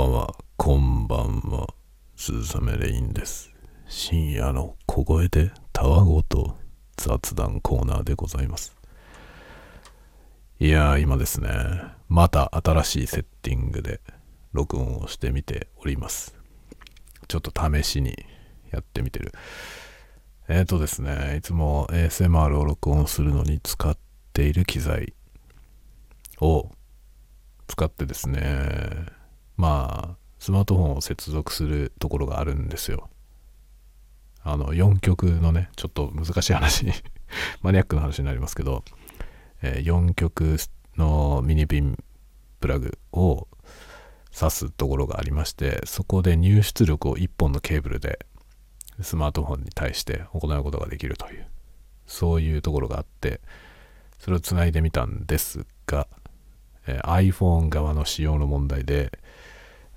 ばんは、こんばんは。鈴雨レインです。深夜の小声でたわごと雑談コーナーでございます。いやー、今ですね、また新しいセッティングで録音をしてみております。ちょっと試しにやってみてる。えーとですね、いつも ASMR を録音するのに使っている機材を使ってですね、まあ、スマートフォンを接続するところがあるんですよ。あの、4曲のね、ちょっと難しい話、マニアックな話になりますけど、えー4曲のミニピンプラグを挿すところがありまして、そこで入出力を1本のケーブルでスマートフォンに対して行うことができるという、そういうところがあって、それをつないでみたんですが、えー iPhone 側の仕様の問題で、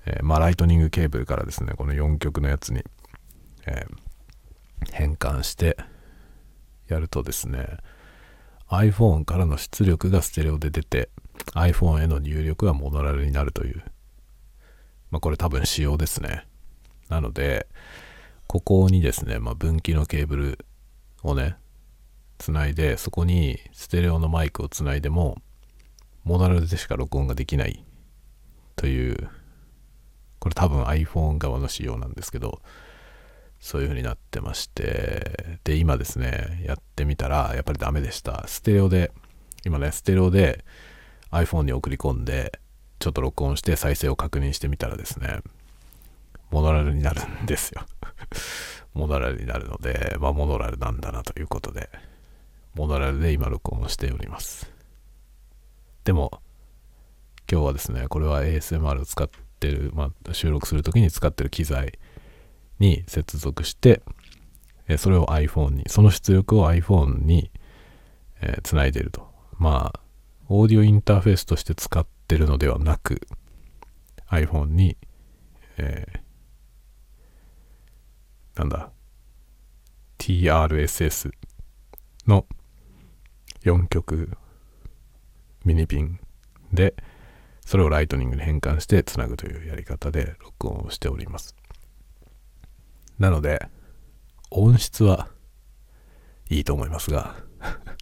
えーまあ、ライトニングケーブルからですね、この4極のやつに、えー変換してやるとですね、iPhone からの出力がステレオで出て、iPhone への入力がモノラルになるという、まあ、これ多分仕様ですね。なので、ここにですね、まあ、分岐のケーブルをね、つないで、そこにステレオのマイクをつないでも、モノラルでしか録音ができないという、これ多分 iPhone 側の仕様なんですけど、そういう風になってまして、で、今ですね、やってみたら、やっぱりダメでした。ステレオで、今ね、ステレオで iPhone に送り込んで、ちょっと録音して再生を確認してみたらですね、モノラルになるんですよ。モノラルになるので、まあ、モノラルなんだなということで、モノラルで今録音しております。でも、今日はですね、これは ASMR を使ってる、まあ、収録するときに使ってる機材に接続して、えそれを iPhone に、その出力を iPhone に、えつないでると。まあ、オーディオインターフェースとして使ってるのではなく、iPhone に、えーなんだ、TRSS の4曲ミニピンで、それをライトニングに変換してつなぐというやり方で録音をしております。なので、音質はいいと思いますが、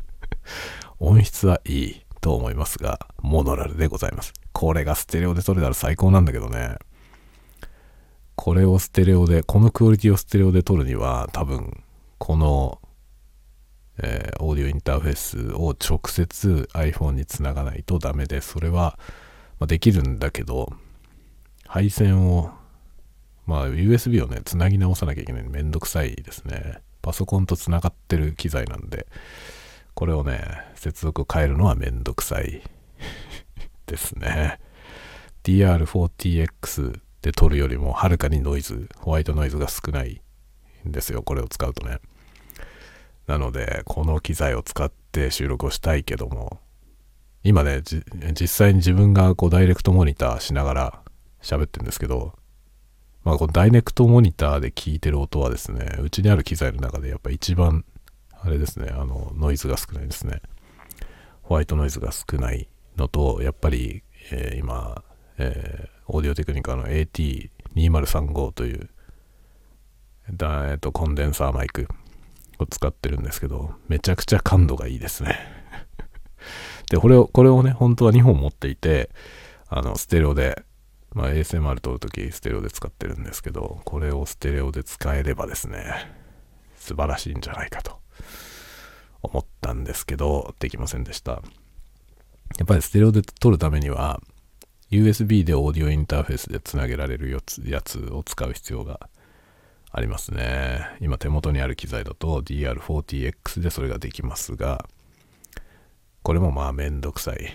音質はいいと思いますが、モノラルでございます。これがステレオで撮れたら最高なんだけどね。これをステレオで、このクオリティをステレオで撮るには、多分、この、えーオーディオインターフェースを直接 iPhone につながないとダメで、それは、まあ、できるんだけど、配線を、まあ USB をね、つなぎ直さなきゃいけないめんどくさいですね。パソコンとつながってる機材なんで、これをね、接続変えるのはめんどくさい ですね。DR40X で撮るよりもはるかにノイズ、ホワイトノイズが少ないんですよ、これを使うとね。なので、この機材を使って収録をしたいけども、今ね、実際に自分がこうダイレクトモニターしながら喋ってるんですけど、まあこのダイレクトモニターで聞いてる音はですね、うちにある機材の中でやっぱ一番、あれですね、あの、ノイズが少ないですね。ホワイトノイズが少ないのと、やっぱり、えー今、えーオーディオテクニカの AT2035 という、だえーとコンデンサーマイクを使ってるんですけど、めちゃくちゃ感度がいいですね。で、これを、これをね、本当は2本持っていて、あの、ステレオで、まあ ASMR 撮るときステレオで使ってるんですけど、これをステレオで使えればですね、素晴らしいんじゃないかと思ったんですけど、できませんでした。やっぱりステレオで撮るためには、USB でオーディオインターフェースでつなげられるやつやつを使う必要がありますね。今手元にある機材だと DR40X でそれができますが、これもまあめんどくさい。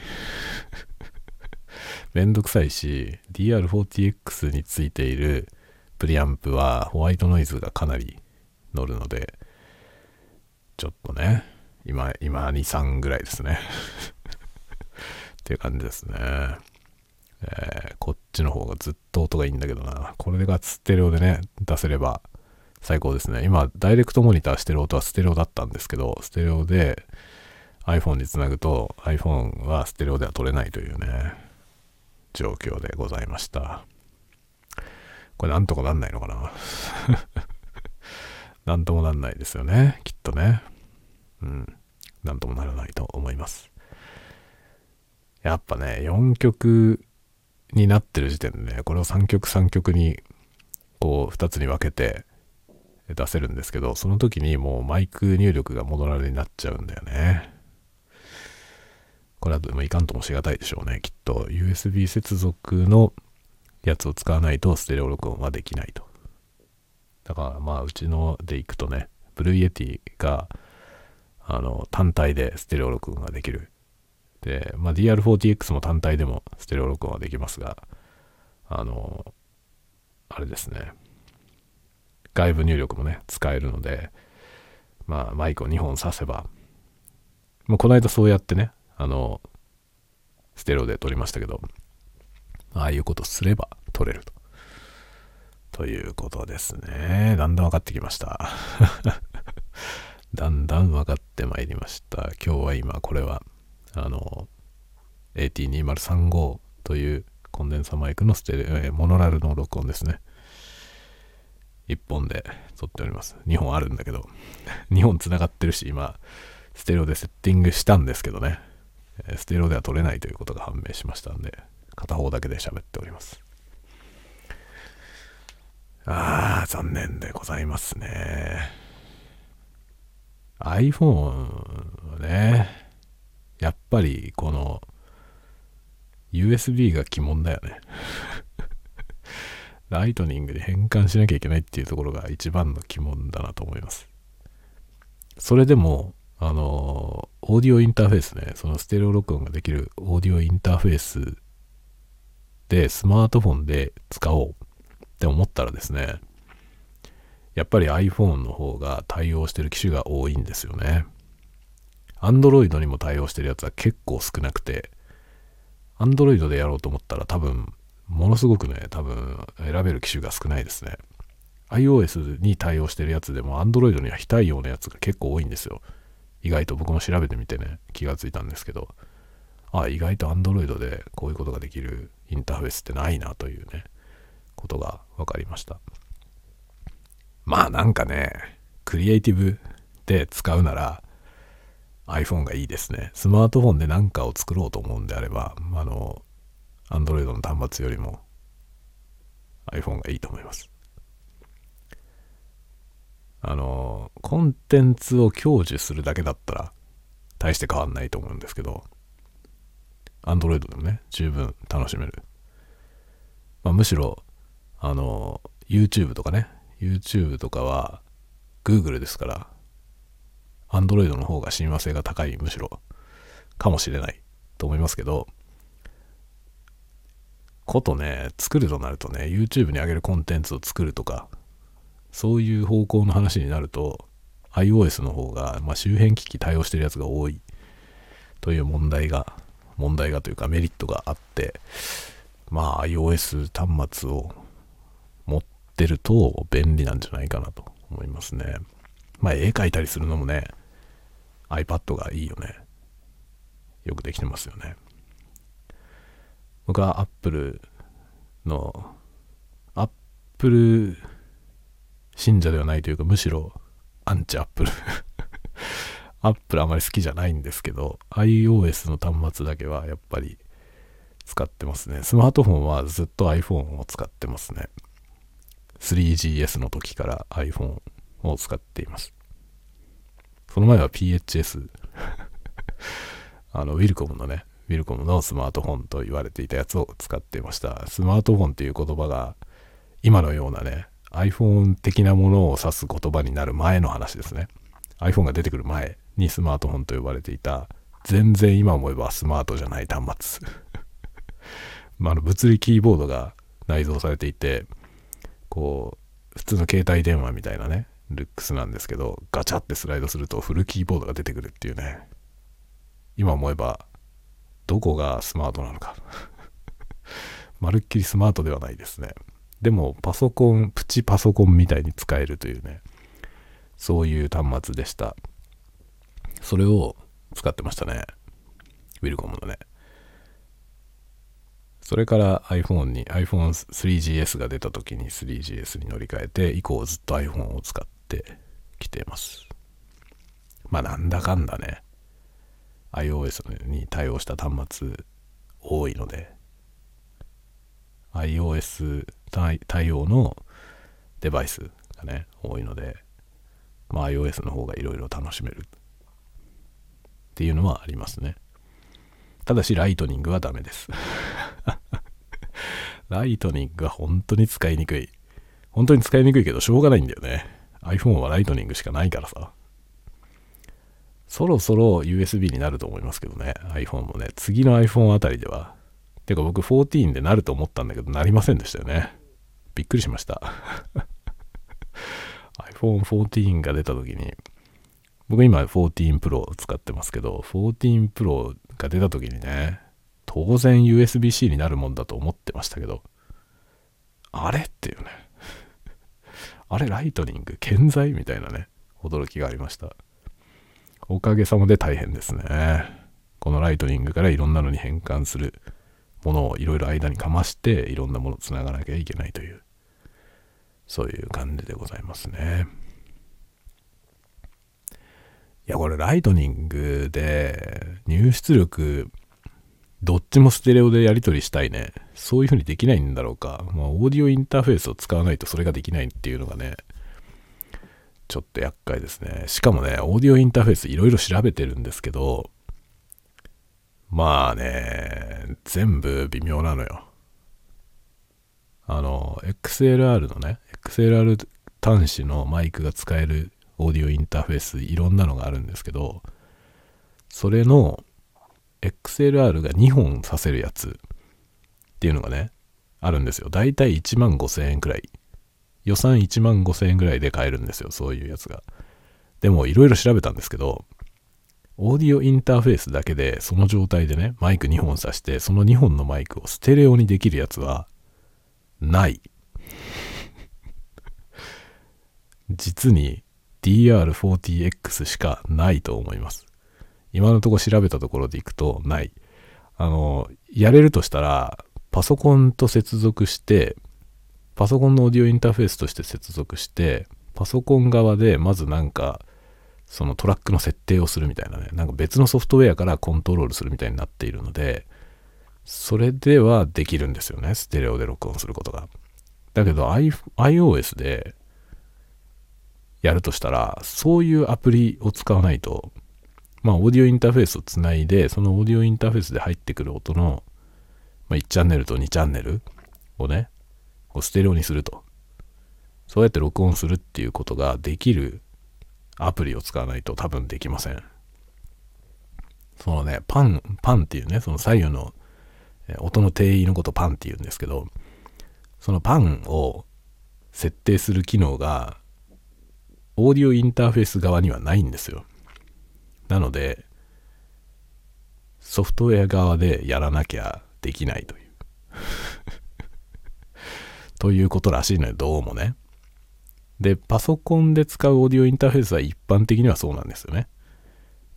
めんどくさいし、DR40X についているプリアンプはホワイトノイズがかなり乗るので、ちょっとね、今、今2、3ぐらいですね。っていう感じですね。えーこっちの方がずっと音がいいんだけどな。これがステレオでね、出せれば最高ですね。今、ダイレクトモニターしてる音はステレオだったんですけど、ステレオで iPhone につなぐと iPhone はステレオでは撮れないというね、状況でございました。これなんとかなんないのかな？なんともなんないですよね、きっとね。うん。なんともならないと思います。やっぱね、4曲になってる時点でね、これを3曲3曲にこう2つに分けて出せるんですけど、その時にもうマイク入力がモノラルになっちゃうんだよね。これはでもいかんともしがたいでしょうね、きっと。USB 接続のやつを使わないとステレオ録音はできないと。だからまあうちので行くとね、 Blue Yeti があの単体でステレオ録音ができる。で、まあ、DR40X も単体でもステレオ録音はできますが、あの、あれですね、外部入力もね、使えるので、まあ、マイクを2本挿せば、もうこの間そうやってね、あの、ステレオで撮りましたけど、ああいうことすれば撮れると。ということですね。だんだん分かってきました。だんだん分かってまいりました。今日は今これはあの AT2035 というコンデンサマイクのステレえモノラルの録音ですね。1本で撮っております。2本あるんだけど、2本つながってるし、今、ステレオでセッティングしたんですけどね、ステレオでは撮れないということが判明しましたんで、片方だけで喋っております。ああ、残念でございますね。iPhone はね。やっぱりこの USB が鬼門だよね ライトニングで変換しなきゃいけないっていうところが一番の鬼門だなと思います。それでも、あの、オーディオインターフェースね、そのステレオ録音ができるオーディオインターフェースでスマートフォンで使おうって思ったらですね、やっぱり iPhone の方が対応してる機種が多いんですよね。Android にも対応してるやつは結構少なくて、Android でやろうと思ったら多分、ものすごくね、多分選べる機種が少ないですね。iOS に対応してるやつでも Android には非対応のやつが結構多いんですよ。意外と僕も調べてみてね、気がついたんですけど、あ、意外と Android でこういうことができるインターフェースってないなというね、ことが分かりました。まあなんかね、クリエイティブで使うなら、iPhone がいいですね。スマートフォンで何かを作ろうと思うんであれば、あの、Android の端末よりも iPhone がいいと思います。あの、コンテンツを享受するだけだったら大して変わんないと思うんですけど、Android でもね、十分楽しめる。まあ、むしろ、あの、YouTube とかね、YouTube とかは Google ですから、Android の方が親和性が高い、むしろ、かもしれないと思いますけど、ことね、作るとなるとね、YouTube に上げるコンテンツを作るとか、そういう方向の話になると、iOS の方が、まあ、周辺機器対応してるやつが多いという問題が、問題がというかメリットがあって、まあ iOS 端末を持ってると便利なんじゃないかなと思いますね。まあ絵描いたりするのもね、iPad がいいよね。よくできてますよね。僕は Apple の、Apple 信者ではないというか、むしろアンチ Apple。Apple あまり好きじゃないんですけど、iOS の端末だけはやっぱり使ってますね。スマートフォンはずっと iPhone を使ってますね。3GS の時から iPhone を使っています。その前は PHS あの、ウィルコムのね、ウィルコムのスマートフォンと言われていたやつを使っていました。スマートフォンっていう言葉が今のようなね、iPhone 的なものを指す言葉になる前の話ですね。iPhone が出てくる前にスマートフォンと呼ばれていた、全然今思えばスマートじゃない端末。まあ、の物理キーボードが内蔵されていて、こう、普通の携帯電話みたいなね、ルックスなんですけど、ガチャってスライドするとフルキーボードが出てくるっていうね。今思えば、どこがスマートなのか。まるっきりスマートではないですね。でも、パソコン、プチパソコンみたいに使えるというね、そういう端末でした。それを使ってましたね。ウィルコムのね。それから iPhone に iPhone3GS が出た時に 3GS に乗り換えて以降ずっと iPhone を使ってきていますまあなんだかんだね iOS に対応した端末多いので iOS 対応のデバイスがね多いので、まあ、iOS の方がいろいろ楽しめるっていうのはありますね。ただしライトニングはダメです。ライトニングは本当に使いにくい。本当に使いにくいけどしょうがないんだよね。iPhone はライトニングしかないからさ。そろそろ USB になると思いますけどね iPhone もね。次の iPhone あたりではてか僕14でなると思ったんだけどなりませんでしたよね。びっくりしました。iPhone 14が出た時に僕今14 Pro を使ってますけど14 Pro が出た時にね当然 USB-C になるもんだと思ってましたけどあれっていうね。あれライトニング健在みたいなね驚きがありました。おかげさまで大変ですね。このライトニングからいろんなのに変換する。ものをいろいろ間にかましていろんなものをつながなきゃいけないというそういう感じでございますね。いやこれライトニングで入出力どっちもステレオでやり取りしたいね。そういう風にできないんだろうか。まあオーディオインターフェースを使わないとそれができないっていうのがねちょっと厄介ですね。しかもねオーディオインターフェースいろいろ調べてるんですけどまあね、全部微妙なのよ。あの、XLR のね、XLR 端子のマイクが使えるオーディオインターフェースいろんなのがあるんですけど、それの XLR が2本させるやつっていうのがね、あるんですよ。だいたい1万5000円くらい。予算1万5000円くらいで買えるんですよ。そういうやつが。でもいろいろ調べたんですけど、オーディオインターフェースだけでその状態でね、マイク2本挿して、その2本のマイクをステレオにできるやつは、ない。実に DR40X しかないと思います。今のとこ調べたところでいくとない。あの、やれるとしたら、パソコンと接続して、パソコンのオーディオインターフェースとして接続して、パソコン側でまずなんかそのトラックの設定をするみたいなね、なんか別のソフトウェアからコントロールするみたいになっているので、それではできるんですよね、ステレオで録音することが。だけど、I、iOS でやるとしたら、そういうアプリを使わないと、まあ、オーディオインターフェースをつないで、そのオーディオインターフェースで入ってくる音の、まあ、1チャンネルと2チャンネルをね、こうステレオにすると。そうやって録音するっていうことができるアプリを使わないと多分できません。そのね、パン、パンっていうね、その左右の音の定位のことパンって言うんですけど、そのパンを設定する機能が、オーディオインターフェース側にはないんですよ。なので、ソフトウェア側でやらなきゃできないという。ということらしいのよ、どうもね。で、パソコンで使うオーディオインターフェースは一般的にはそうなんですよね。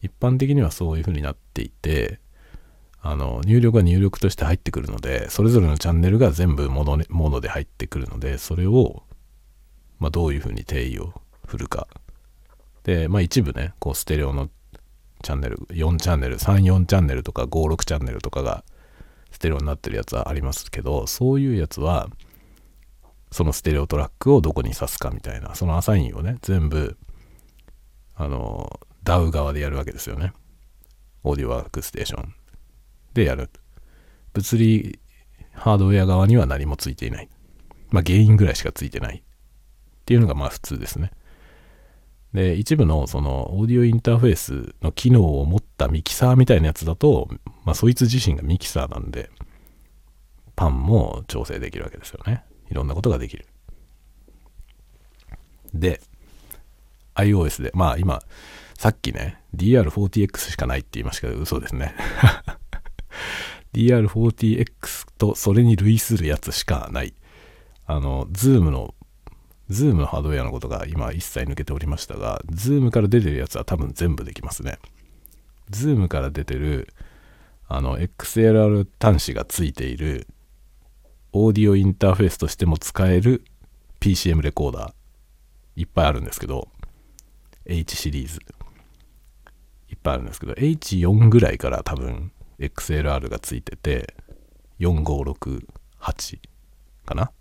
一般的にはそういう風になっていて、あの、入力が入力として入ってくるので、それぞれのチャンネルが全部モノモノで入ってくるので、それを、まあ、どういう風に定義を振るか。で、まあ一部ね、こうステレオのチャンネル、4チャンネル、3、4チャンネルとか5、6チャンネルとかがステレオになってるやつはありますけど、そういうやつは、そのステレオトラックをどこに挿すかみたいな、そのアサインをね、全部、あの、DAW 側でやるわけですよね。オーディオワークステーションでやる。物理ハードウェア側には何もついていない。まあ原因ぐらいしかついてない。っていうのがまあ普通ですね。で、一部のそのオーディオインターフェースの機能を持ったミキサーみたいなやつだと、まあそいつ自身がミキサーなんで、パンも調整できるわけですよね。いろんなことができる。で、iOS で、まあ今、さっきね、DR40X しかないって言いましたけど、嘘ですね。DR40X とそれに類するやつしかない。あの、Zoom の、Zoom のハードウェアのことが今一切抜けておりましたが、Zoom から出てるやつは多分全部できますね。Zoom から出てる、あの、XLR 端子がついているオーディオインターフェースとしても使える PCM レコーダーいっぱいあるんですけど H シリーズ。いっぱいあるんですけど H4 ぐらいから多分 XLR がついてて4568かな？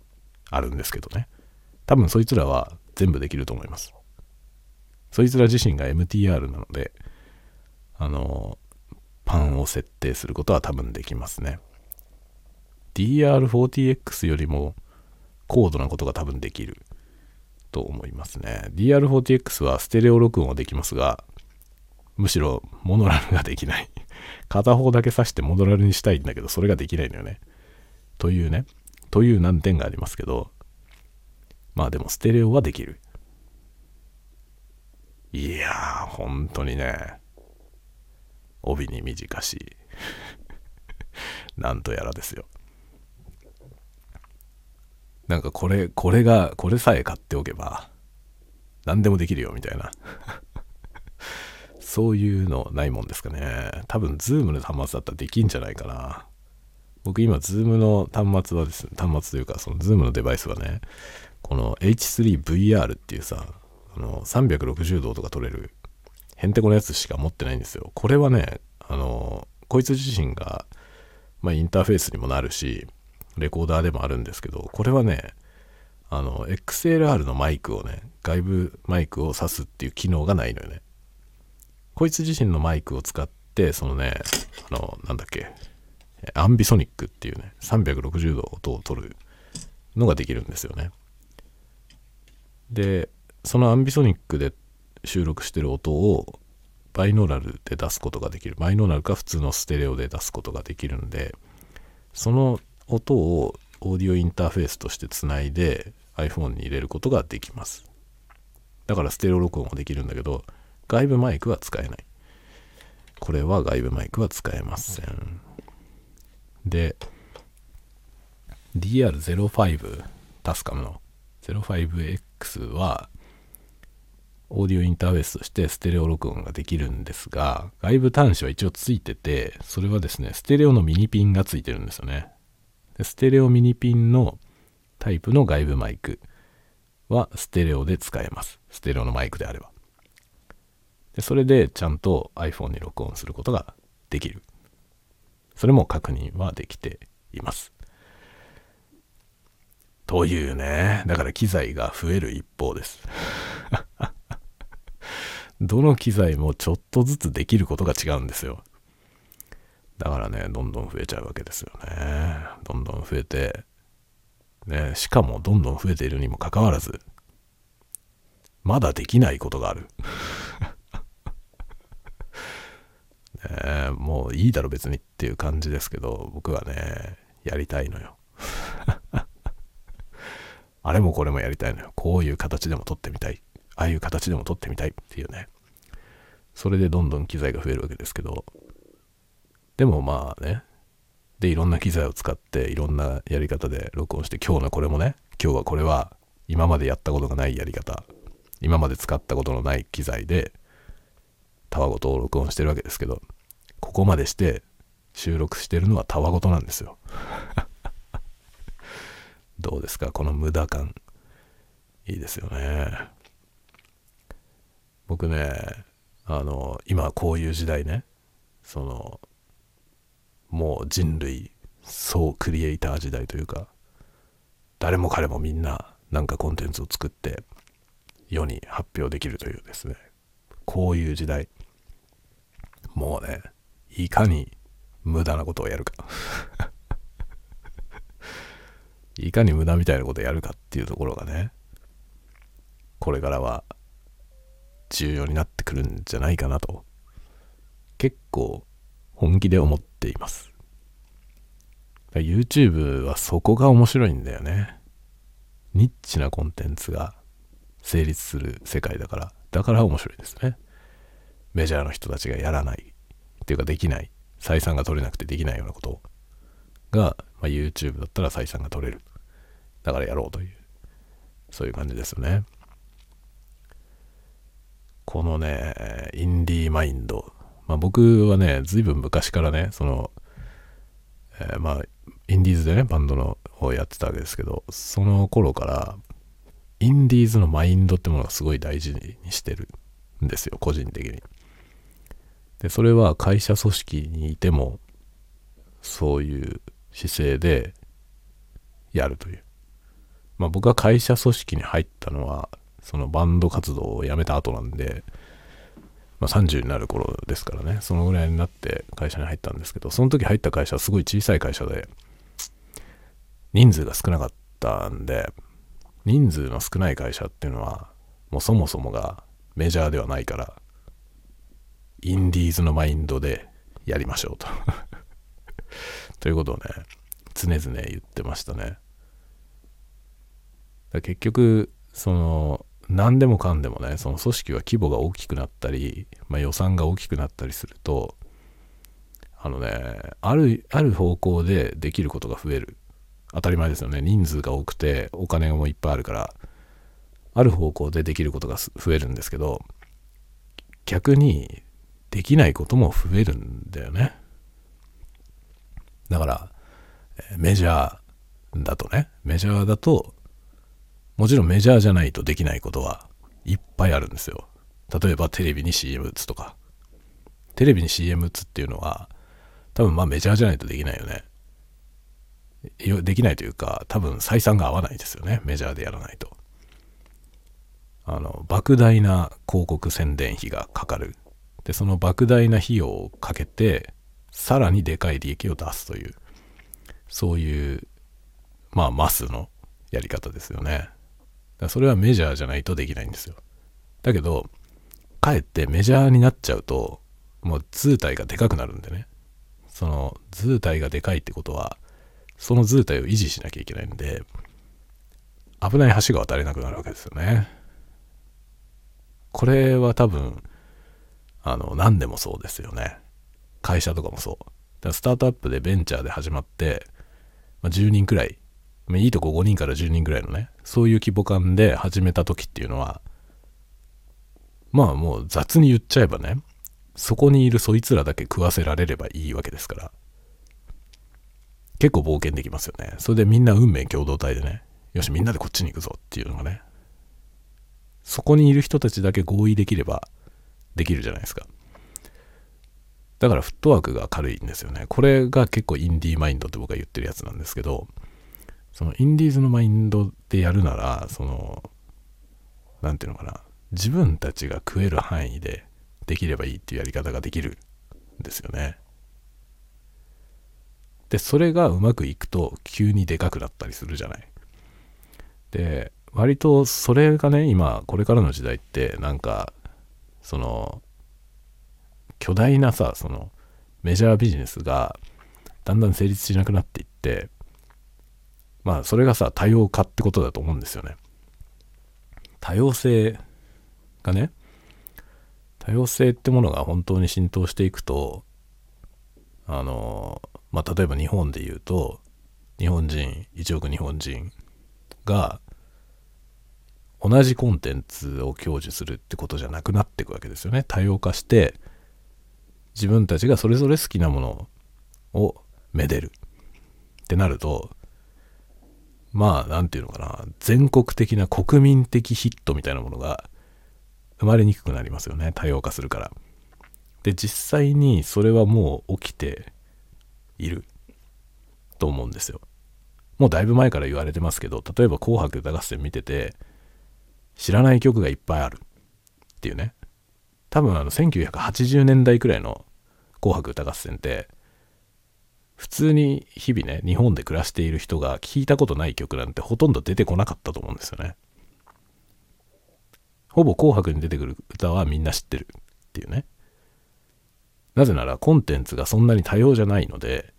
あるんですけどね。多分そいつらは全部できると思います。そいつら自身が MTR なのであのパンを設定することは多分できますね。DR40X よりも高度なことが多分できると思いますね。DR40X はステレオ録音はできますがむしろモノラルができない。片方だけ挿してモノラルにしたいんだけどそれができないのよね。というね。という難点がありますけどまあでもステレオはできる。いやー本当にね。帯に短し。なんとやらですよ。なんかこれこれがこれさえ買っておけば何でもできるよみたいな。そういうのないもんですかね。多分 Zoomの端末だったらできんじゃないかな。僕今 Zoomの端末はですね端末というかその Zoomのデバイスはねこの H3VR っていうさあの360度とか撮れるへんてこのやつしか持ってないんですよ。これはねあのこいつ自身が、まあ、インターフェースにもなるしレコーダーでもあるんですけどこれはねあの XLR のマイクをね外部マイクを挿すっていう機能がないのよね。こいつ自身のマイクを使ってそのねあのなんだっけアンビソニックっていうね360度音を取るのができるんですよね。でそのアンビソニックで収録してる音をバイノーラルで出すことができる。バイノーラルか普通のステレオで出すことができるんでその音をオーディオインターフェースとしてつないで iPhone に入れることができます。だからステレオ録音もできるんだけど外部マイクは使えない。これは外部マイクは使えません。で DR05 タスカムの。05X はオーディオインターフェースとしてステレオ録音ができるんですが外部端子は一応ついててそれはですねステレオのミニピンがついてるんですよね。ステレオミニピンのタイプの外部マイクはステレオで使えますステレオのマイクであればでそれでちゃんと iPhone に録音することができるそれも確認はできていますというね。だから機材が増える一方です。どの機材もちょっとずつできることが違うんですよ。だからね、どんどん増えちゃうわけですよね。どんどん増えて、ね、しかもどんどん増えているにもかかわらず、まだできないことがある。ね、もういいだろ別にっていう感じですけど、僕はね、やりたいのよ。あれもこれもやりたいのよ。こういう形でも撮ってみたい。ああいう形でも撮ってみたいっていうね。それでどんどん機材が増えるわけですけど、でもまあね、で、いろんな機材を使って、いろんなやり方で録音して、今日のこれもね、今日はこれは今までやったことがないやり方、今まで使ったことのない機材で、たわごとを録音してるわけですけど、ここまでして収録してるのはたわごとなんですよ。どうですか？この無駄感。いいですよね。僕ね、あの、今こういう時代ね、その、もう人類総クリエイター時代というか、誰も彼もみんななんかコンテンツを作って世に発表できるというですね、こういう時代。もうね、いかに無駄なことをやるか。いかに無駄みたいなことをやるかっていうところがね、これからは重要になってくるんじゃないかなと、結構本気で思っています。YouTube はそこが面白いんだよね。ニッチなコンテンツが成立する世界だから、だから面白いですね。メジャーの人たちがやらない、っていうかできない、採算が取れなくてできないようなことが、まあ、YouTube だったら採算が取れる。だからやろうという、そういう感じですよね。このね、インディーマインド。まあ僕はね、随分昔からね、その、えー、まあ、インディーズでね、バンドのをやってたわけですけど、その頃から、インディーズのマインドってものがすごい大事にしてるんですよ、個人的に。で、それは会社組織にいても、そういう姿勢でやるという。まあ僕は会社組織に入ったのは、そのバンド活動を辞めた後なんで、まあ、30になる頃ですからね、そのぐらいになって会社に入ったんですけど、その時入った会社はすごい小さい会社で、人数が少なかったんで、人数の少ない会社っていうのは、もうそもそもがメジャーではないから、インディーズのマインドでやりましょうと。ということをね、常々言ってましたね。結局、その、何でもかんでもね、その組織は規模が大きくなったり、まあ、予算が大きくなったりすると、あのね、ある、ある方向でできることが増える。当たり前ですよね。人数が多くて、お金もいっぱいあるから、ある方向でできることが増えるんですけど、逆にできないことも増えるんだよね。だから、メジャーだとね、メジャーだと、もちろんメジャーじゃないとできないことはいっぱいあるんですよ。例えばテレビに CM 打つとか。テレビに CM 打つっていうのは、多分まあメジャーじゃないとできないよね。できないというか、多分採算が合わないですよね。メジャーでやらないと。あの、莫大な広告宣伝費がかかる。で、その莫大な費用をかけて、さらにでかい利益を出すという、そういう、まあ、マスのやり方ですよね。だそれはメジャーじゃないとできないんですよ。だけど、かえってメジャーになっちゃうと、もう図体がでかくなるんでね。その図体がでかいってことは、その図体を維持しなきゃいけないんで、危ない橋が渡れなくなるわけですよね。これは多分、あの、何でもそうですよね。会社とかもそう。だからスタートアップでベンチャーで始まって、まあ、10人くらい、いいとこ5人から10人くらいのね、そういう規模感で始めた時っていうのは、まあもう雑に言っちゃえばね、そこにいるそいつらだけ食わせられればいいわけですから。結構冒険できますよね。それでみんな運命共同体でね、よしみんなでこっちに行くぞっていうのがね、そこにいる人たちだけ合意できればできるじゃないですか。だからフットワークが軽いんですよね。これが結構インディーマインドって僕が言ってるやつなんですけど、そのインディーズのマインドでやるなら、その、なんていうのかな、自分たちが食える範囲でできればいいっていうやり方ができるんですよね。で、それがうまくいくと急にでかくなったりするじゃない。で、割とそれがね、今、これからの時代って、なんか、その、巨大なさ、その、メジャービジネスがだんだん成立しなくなっていって、まあ、それがさ、多様化ってことだと思うんですよね。多様性がね、多様性ってものが本当に浸透していくと、あの、まあ、例えば日本で言うと、日本人、1億日本人が、同じコンテンツを享受するってことじゃなくなっていくわけですよね。多様化して、自分たちがそれぞれ好きなものをめでるってなると、まあ、なんていうのかな、全国的な国民的ヒットみたいなものが生まれにくくなりますよね。多様化するから。で、実際にそれはもう起きていると思うんですよ。もうだいぶ前から言われてますけど、例えば紅白歌合戦見てて、知らない曲がいっぱいあるっていうね。多分あの1980年代くらいの紅白歌合戦って、普通に日々ね、日本で暮らしている人が聞いたことない曲なんてほとんど出てこなかったと思うんですよね。ほぼ紅白に出てくる歌はみんな知ってるっていうね。なぜならコンテンツがそんなに多様じゃないので、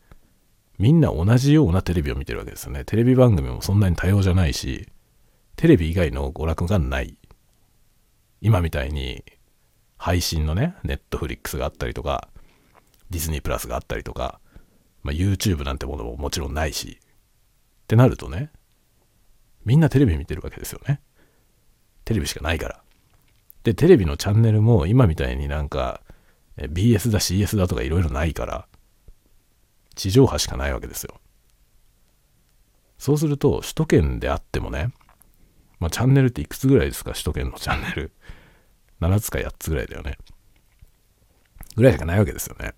みんな同じようなテレビを見てるわけですよね。テレビ番組もそんなに多様じゃないし、テレビ以外の娯楽がない。今みたいに配信のね、ネットフリックスがあったりとか、ディズニープラスがあったりとか、まあ、YouTube なんてものももちろんないし、ってなるとね、みんなテレビ見てるわけですよね。テレビしかないから。で、テレビのチャンネルも今みたいになんか、BS だ CS だとかいろいろないから、地上波しかないわけですよ。そうすると首都圏であってもね、まあ、チャンネルっていくつぐらいですか？首都圏のチャンネル7つか8つぐらいだよねぐらいしかないわけですよね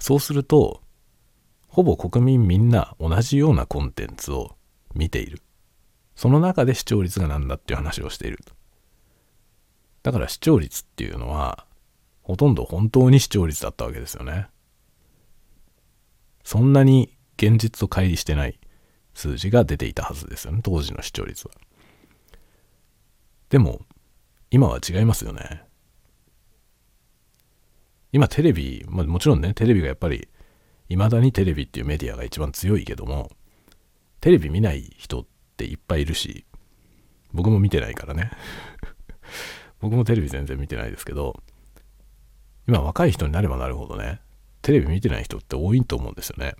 そうするとほぼ国民みんな同じようなコンテンツを見ている。その中で視聴率が何だっていう話をしているだから視聴率っていうのはほとんど本当に視聴率だったわけですよね。そんなに現実と乖離してない数字が出ていたはずですよね。当時の視聴率は。でも今は違いますよね。今テレビ、まあ、もちろんねテレビがやっぱりいまだにテレビっていうメディアが一番強いけどもテレビ見ない人っていっぱいいるし僕も見てないからね。僕もテレビ全然見てないですけど今若い人になればなるほどねテレビ見てない人って多いと思うんですよね。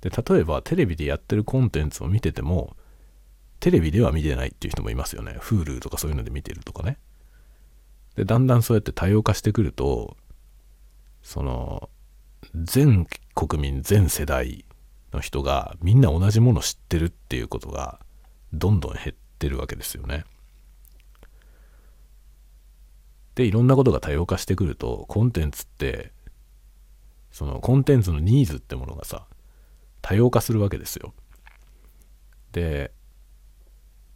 で例えばテレビでやってるコンテンツを見ててもテレビでは見てないっていう人もいますよね。Hulu とかそういうので見てるとかね。でだんだんそうやって多様化してくるとその全国民全世代の人がみんな同じもの知ってるっていうことがどんどん減ってるわけですよね。でいろんなことが多様化してくるとコンテンツってそのコンテンツのニーズってものがさ多様化するわけですよ。で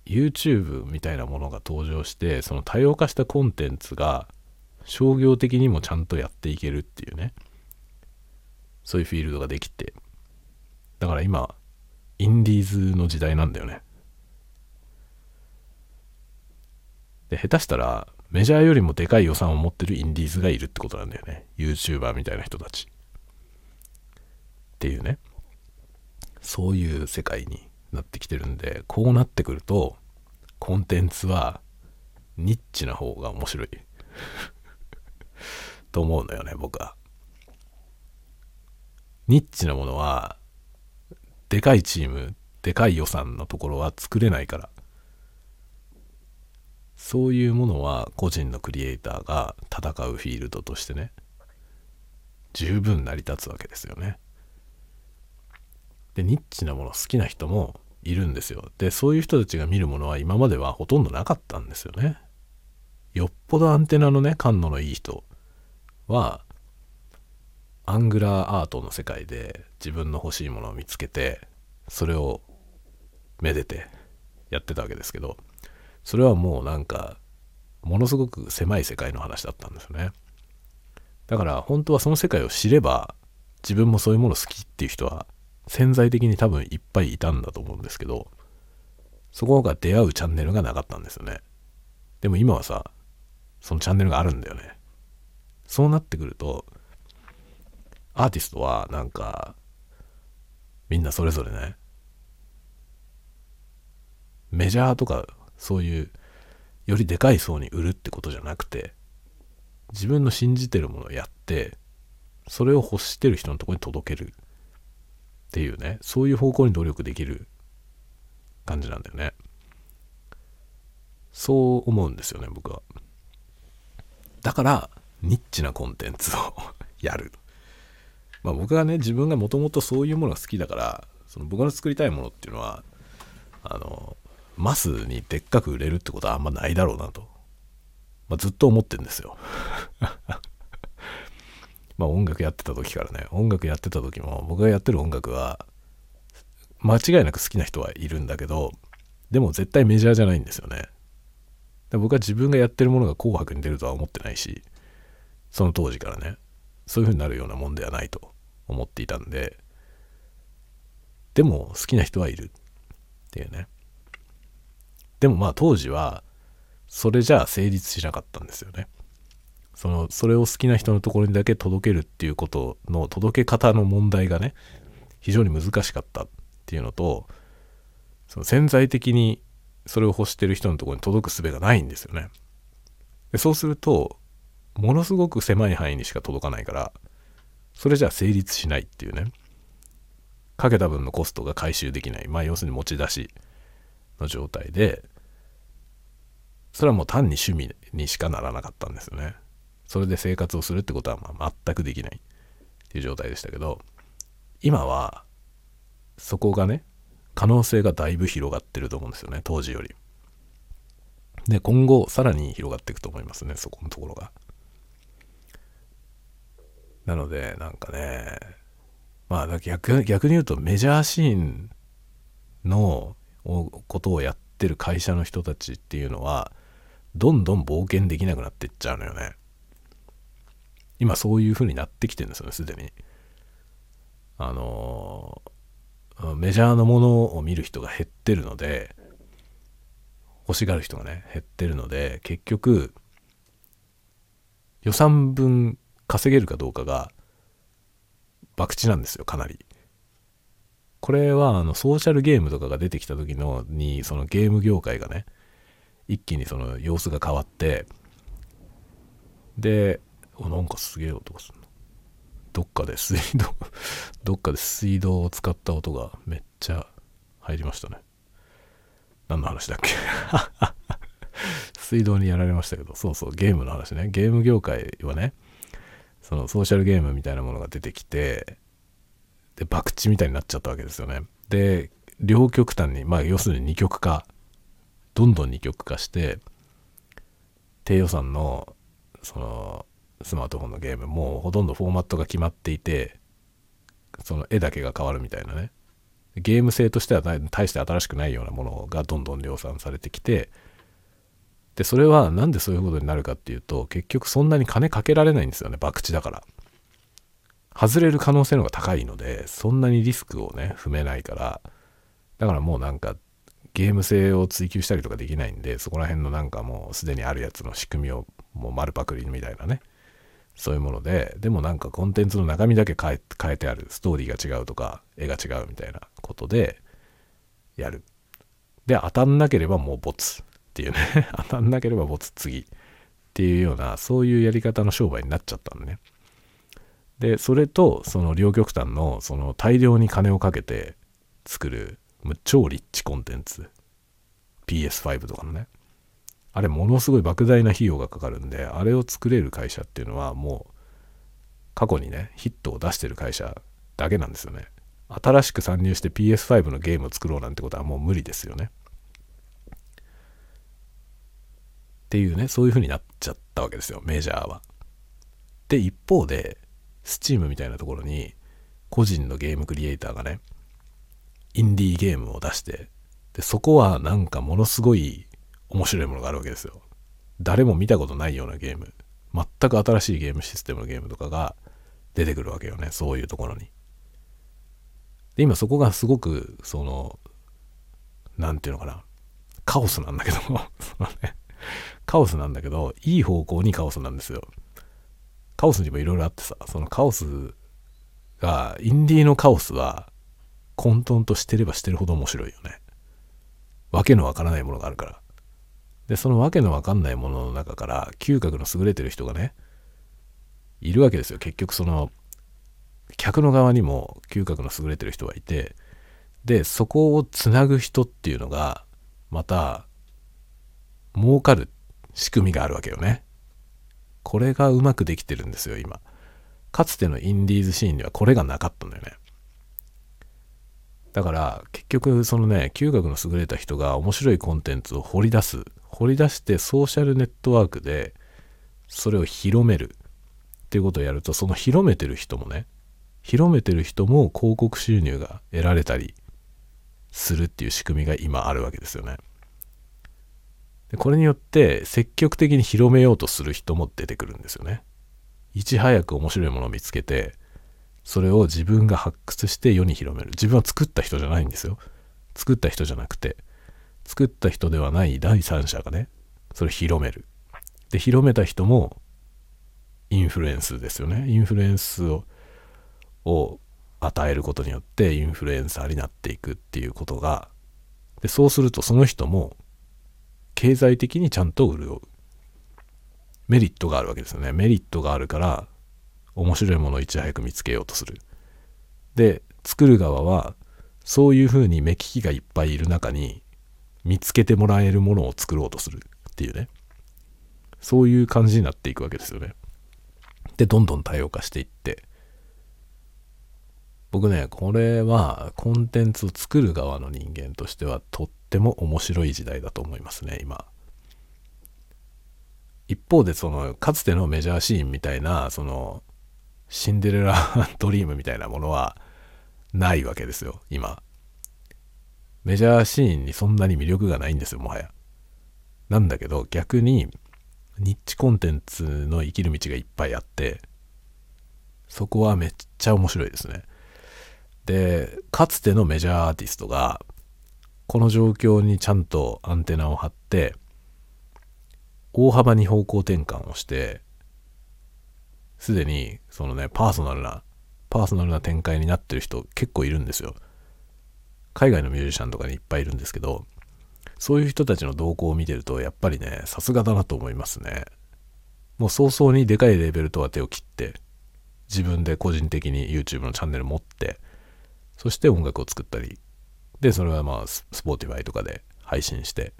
YouTube みたいなものが登場してその多様化したコンテンツが商業的にもちゃんとやっていけるっていうね。そういうフィールドができて。だから今インディーズの時代なんだよね。で下手したらメジャーよりもでかい予算を持ってるインディーズがいるってことなんだよね。YouTuber みたいな人たち。っていうね。そういう世界になってきてるんでこうなってくるとコンテンツはニッチな方が面白い。と思うのよね僕は。ニッチなものはでかいチームでかい予算のところは作れないから。そういうものは個人のクリエイターが戦うフィールドとしてね十分成り立つわけですよね。でニッチなもの好きな人もいるんですよ。でそういう人たちが見るものは今まではほとんどなかったんですよね。よっぽどアンテナのね感度のいい人はアングラーアートの世界で自分の欲しいものを見つけてそれをめでてやってたわけですけどそれはもうなんかものすごく狭い世界の話だったんですよね。だから本当はその世界を知れば自分もそういうもの好きっていう人は潜在的に多分いっぱいいたんだと思うんですけどそこが出会うチャンネルがなかったんですよね。でも今はさそのチャンネルがあるんだよね。そうなってくるとアーティストはなんかみんなそれぞれねメジャーとかそういうよりでかい層に売るってことじゃなくて自分の信じてるものをやってそれを欲してる人のとこに届けるっていうねそういう方向に努力できる感じなんだよね。そう思うんですよね僕は。だからニッチなコンテンツを やる。まあ僕はね自分がもともとそういうものが好きだからその僕の作りたいものっていうのはあのマスにでっかく売れるってことはあんまないだろうなと、まあ、ずっと思ってんですよ。まあ音楽やってた時からね、音楽やってた時も僕がやってる音楽は間違いなく好きな人はいるんだけど、でも絶対メジャーじゃないんですよね。僕は自分がやってるものが紅白に出るとは思ってないし、その当時からね、そういう風になるようなもんではないと思っていたんで、でも好きな人はいるっていうね。でもまあ当時はそれじゃあ成立しなかったんですよね。そのそれを好きな人のところにだけ届けるっていうことの届け方の問題がね非常に難しかったっていうのとその潜在的にそれを欲してる人のところに届く術がないんですよねでそうするとものすごく狭い範囲にしか届かないからそれじゃあ成立しないっていうね。かけた分のコストが回収できない。まあ要するに持ち出しの状態でそれはもう単に趣味にしかならなかったんですよね。それで生活をするってことはまあ全くできないっていう状態でしたけど今はそこがね可能性がだいぶ広がってると思うんですよね。当時より。で今後さらに広がっていくと思いますねそこのところが。なのでなんかねまあ逆逆に言うとメジャーシーンのことをやってる会社の人たちっていうのはどんどん冒険できなくなっていっちゃうのよね。今そういう風になってきてるんですよねすでに。あのメジャーのものを見る人が減ってるので欲しがる人がね減ってるので結局予算分稼げるかどうかが博打なんですよかなり。これはあのソーシャルゲームとかが出てきた時のにそのゲーム業界がね一気にその様子が変わってでなんかすげえ音がするの。どっかで水道 どっかで水道を使った音がめっちゃ入りましたね。何の話だっけ。水道にやられましたけどそうそうゲームの話ね。ゲーム業界はねそのソーシャルゲームみたいなものが出てきてで博打みたいになっちゃったわけですよね。で両極端にまあ要するに二極化。どんどん二極化して低予算のそのスマートフォンのゲームもうほとんどフォーマットが決まっていてその絵だけが変わるみたいなね。ゲーム性としては大して新しくないようなものがどんどん量産されてきてでそれは何でそういうことになるかっていうと結局そんなに金かけられないんですよね博打だから。外れる可能性の方が高いのでそんなにリスクをね踏めないから。だからもうなんかゲーム性を追求したりとかできないんでそこら辺のなんかもうすでにあるやつの仕組みをもう丸パクリみたいなねそういうものででもなんかコンテンツの中身だけ変え変えてある。ストーリーが違うとか絵が違うみたいなことでやる。で当たんなければもうボツ。っていうね。当たんなければボツ次っていうようなそういうやり方の商売になっちゃったんね。でそれとその両極端のその大量に金をかけて作る超リッチコンテンツ。PS5 とかのね。あれものすごい莫大な費用がかかるんであれを作れる会社っていうのはもう過去にねヒットを出してる会社だけなんですよね。新しく参入して PS5 のゲームを作ろうなんてことはもう無理ですよね。っていうねそういう風になっちゃったわけですよメジャーはで一方で Steam みたいなところに個人のゲームクリエイターがねインディーゲームを出してでそこはなんかものすごい面白いものがあるわけですよ。誰も見たことないようなゲーム。全く新しいゲームシステムのゲームとかが出てくるわけよね。そういうところに。で、今そこがすごく、その、なんていうのかな。カオスなんだけどもそのね、カオスなんだけど、いい方向にカオスなんですよ。カオスにもいろいろあってさ、そのカオスが、インディーのカオスは混沌としてればしてるほど面白いよね。わけのわからないものがあるから。で、そのわけのわかんないものの中から、嗅覚の優れてる人がね、いるわけですよ。結局その、客の側にも嗅覚の優れてる人がいて、で、そこをつなぐ人っていうのが、また、儲かる仕組みがあるわけよね。これがうまくできてるんですよ、今。かつてのインディーズシーンにはこれがなかったんだよね。だから結局そのね嗅覚の優れた人が面白いコンテンツを掘り出す掘り出してソーシャルネットワークでそれを広めるっていうことをやるとその広めてる人もね広めてる人も広告収入が得られたりするっていう仕組みが今あるわけですよね。でこれによって積極的に広めようとする人も出てくるんですよね。いち早く面白いものを見つけてそれを自分が発掘して世に広める。自分は作った人じゃないんですよ。作った人じゃなくて作った人ではない第三者がねそれ広める。で広めた人もインフルエンスですよね。インフルエンスをを与えることによってインフルエンサーになっていくっていうことがでそうするとその人も経済的にちゃんと潤うメリットがあるわけですよねメリットがあるから面白いものをいち早く見つけようとする。で、作る側は、そういうふうに目利きがいっぱいいる中に、見つけてもらえるものを作ろうとするっていうね。そういう感じになっていくわけですよね。で、どんどん多様化していって。僕ね、これはコンテンツを作る側の人間としてはとっても面白い時代だと思いますね、今。一方でそのかつてのメジャーシーンみたいなそのシンデレラドリームみたいなものはないわけですよ今。メジャーシーンにそんなに魅力がないんですよもはや。なんだけど逆にニッチコンテンツの生きる道がいっぱいあってそこはめっちゃ面白いですね。でかつてのメジャーアーティストがこの状況にちゃんとアンテナを張って大幅に方向転換をしてすでにそのねパーソナルなパーソナルな展開になってる人結構いるんですよ。海外のミュージシャンとかにいっぱいいるんですけどそういう人たちの動向を見てるとやっぱりねさすがだなと思いますね。もう早々にでかいレベルとは手を切って自分で個人的に YouTube のチャンネル持ってそして音楽を作ったりでそれはまあ Spotify とかで配信して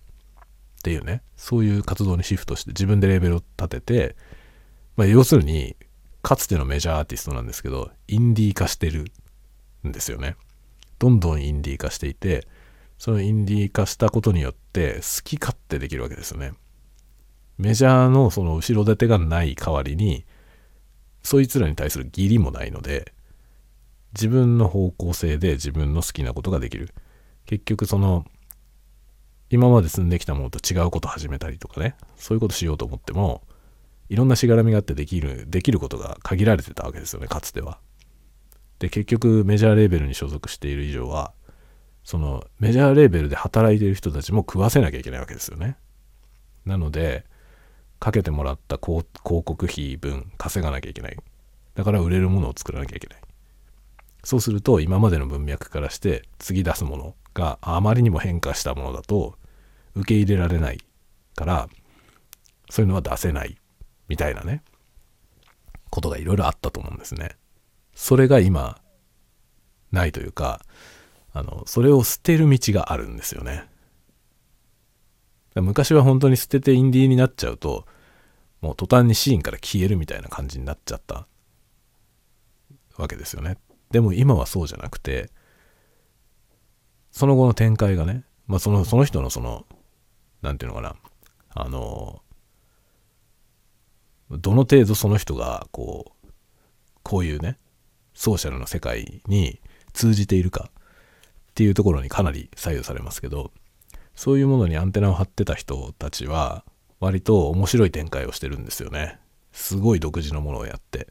っていうね。そういう活動にシフトして自分でレベルを立てて、まあ、要するにかつてのメジャーアーティストなんですけどインディー化してるんですよね。どんどんインディー化していてそのインディー化したことによって好き勝手できるわけですよね。メジャーのその後ろ盾がない代わりにそいつらに対する義理もないので自分の方向性で自分の好きなことができる。結局その今まで積んできたものと違うこと始めたりとかねそういうことしようと思ってもいろんなしがらみがあってできるできることが限られてたわけですよねかつては。で結局メジャーレーベルに所属している以上はそのメジャーレーベルで働いている人たちも食わせなきゃいけないわけですよね。なのでかけてもらった広告費分稼がなきゃいけない。だから売れるものを作らなきゃいけない。そうすると今までの文脈からして次出すものがあまりにも変化したものだと受け入れられないからそういうのは出せないみたいなねことがいろいろあったと思うんですね。それが今ないというかあのそれを捨てる道があるんですよね。昔は本当に捨ててインディーになっちゃうともう途端にシーンから消えるみたいな感じになっちゃったわけですよね。でも今はそうじゃなくてその後の展開がね、まあ、そのその人のその何て言うのかなあのどの程度その人がこうこういうねソーシャルの世界に通じているかっていうところにかなり左右されますけどそういうものにアンテナを張ってた人たちは割と面白い展開をしてるんですよね。すごい独自のものをやって。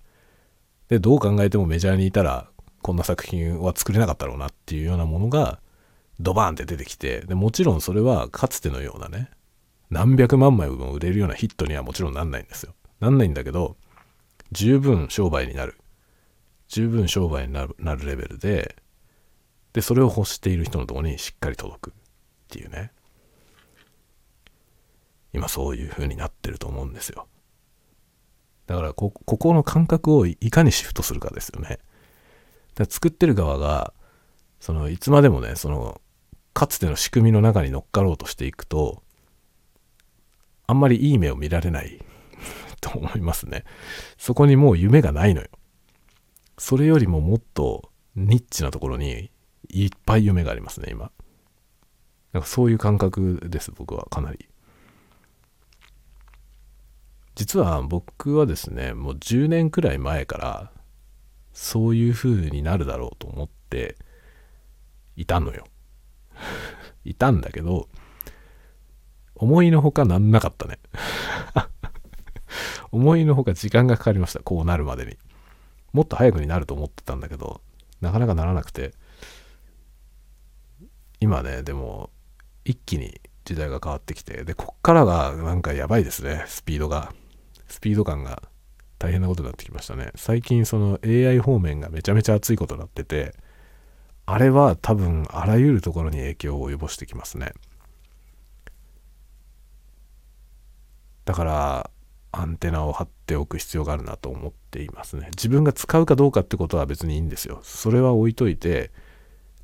でどう考えてもメジャーにいたらこんな作品は作れなかったろうなっていうようなものがドバーンって出てきてでもちろんそれはかつてのようなね何百万枚も売れるようなヒットにはもちろんなんないんですよ。なんないんだけど十分商売になる。十分商売になるなるレベルででそれを欲している人のとこにしっかり届くっていうね。今そういう風になってると思うんですよ。だからここの感覚をいかにシフトするかですよね。だ作ってる側がそのいつまでもねそのかつての仕組みの中に乗っかろうとしていくとあんまりいい目を見られない と思いますね。そこにもう夢がないのよ。それよりももっとニッチなところにいっぱい夢がありますね今。なんかそういう感覚です僕はかなり。実は僕はですねもう10年くらい前からそういう風になるだろうと思っていたのよ。いたんだけど、思いのほかなんなかったね 思いのほか時間がかかりました。こうなるまでに。もっと早くになると思ってたんだけど、なかなかならなくて、今ね、でも、一気に時代が変わってきて、で、こっからがなんかやばいですね、スピードが。スピード感が大変なことになってきましたね。最近その AI 方面がめちゃめちゃ熱いことになってて、あれは多分あらゆるところに影響を及ぼしてきますね。だからアンテナを張っておく必要があるなと思っていますね。自分が使うかどうかってことは別にいいんですよ。それは置いといて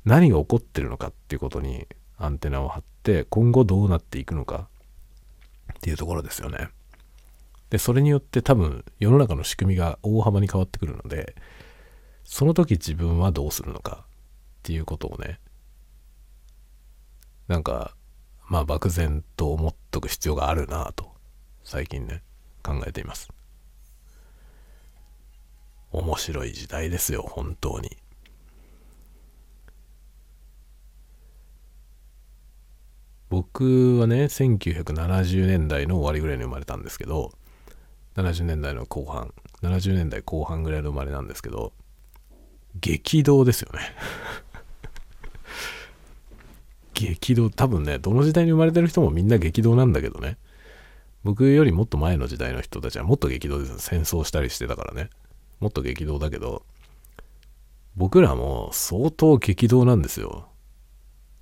何が起こってるのかっていうことにアンテナを張って今後どうなっていくのかっていうところですよね。で、それによって多分世の中の仕組みが大幅に変わってくるのでその時自分はどうするのかっていうことをねなんかまあ漠然と思っとく必要があるなと最近ね考えています。面白い時代ですよ本当に。僕はね1970年代の終わりぐらいに生まれたんですけど70年代の後半70年代後半ぐらいの生まれなんですけど激動ですよね。激動。多分ねどの時代に生まれてる人もみんな激動なんだけどね。僕よりもっと前の時代の人たちはもっと激動です。戦争したりしてたからね。もっと激動だけど。僕らも相当激動なんですよ。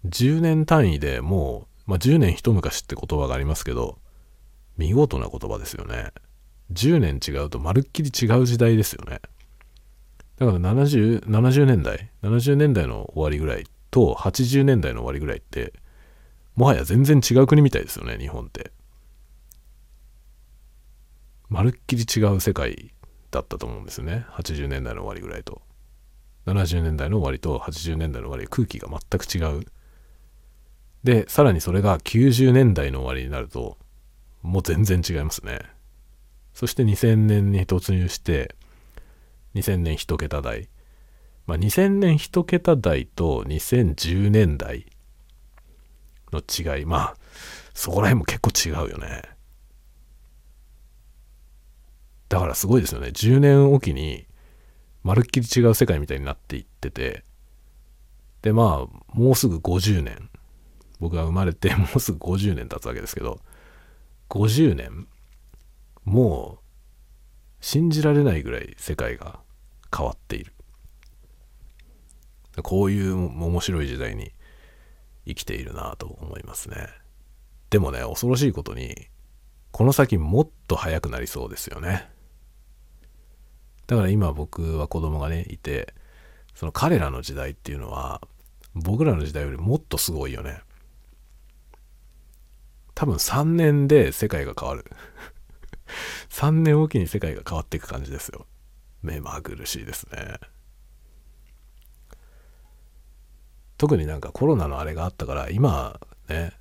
10年単位でもう、まあ、10年一昔って言葉がありますけど見事な言葉ですよね。10年違うとまるっきり違う時代ですよね。だから 70, 70年代70年代の終わりぐらいと80年代の終わりぐらいってもはや全然違う国みたいですよね日本って。まるっきり違う世界だったと思うんですよね80年代の終わりぐらいと。70年代の終わりと80年代の終わり空気が全く違う。でさらにそれが90年代の終わりになるともう全然違いますね。そして2000年に突入して2000年一桁台まあ、2000年一桁台と2010年代の違い。まあそこら辺も結構違うよね。だからすごいですよね。10年おきにまるっきり違う世界みたいになっていってて。でまあもうすぐ50年。僕が生まれて もうすぐ50年経つわけですけど。50年。もう信じられないぐらい世界が変わっている。こういう面白い時代に生きているなと思いますね。でもね、恐ろしいことに、この先もっと早くなりそうですよね。だから今僕は子供がね、いて、その彼らの時代っていうのは、僕らの時代よりもっとすごいよね。多分3年で世界が変わる。3年おきに世界が変わっていく感じですよ。目まぐるしいですね。特になんかコロナのあれがあったから今ね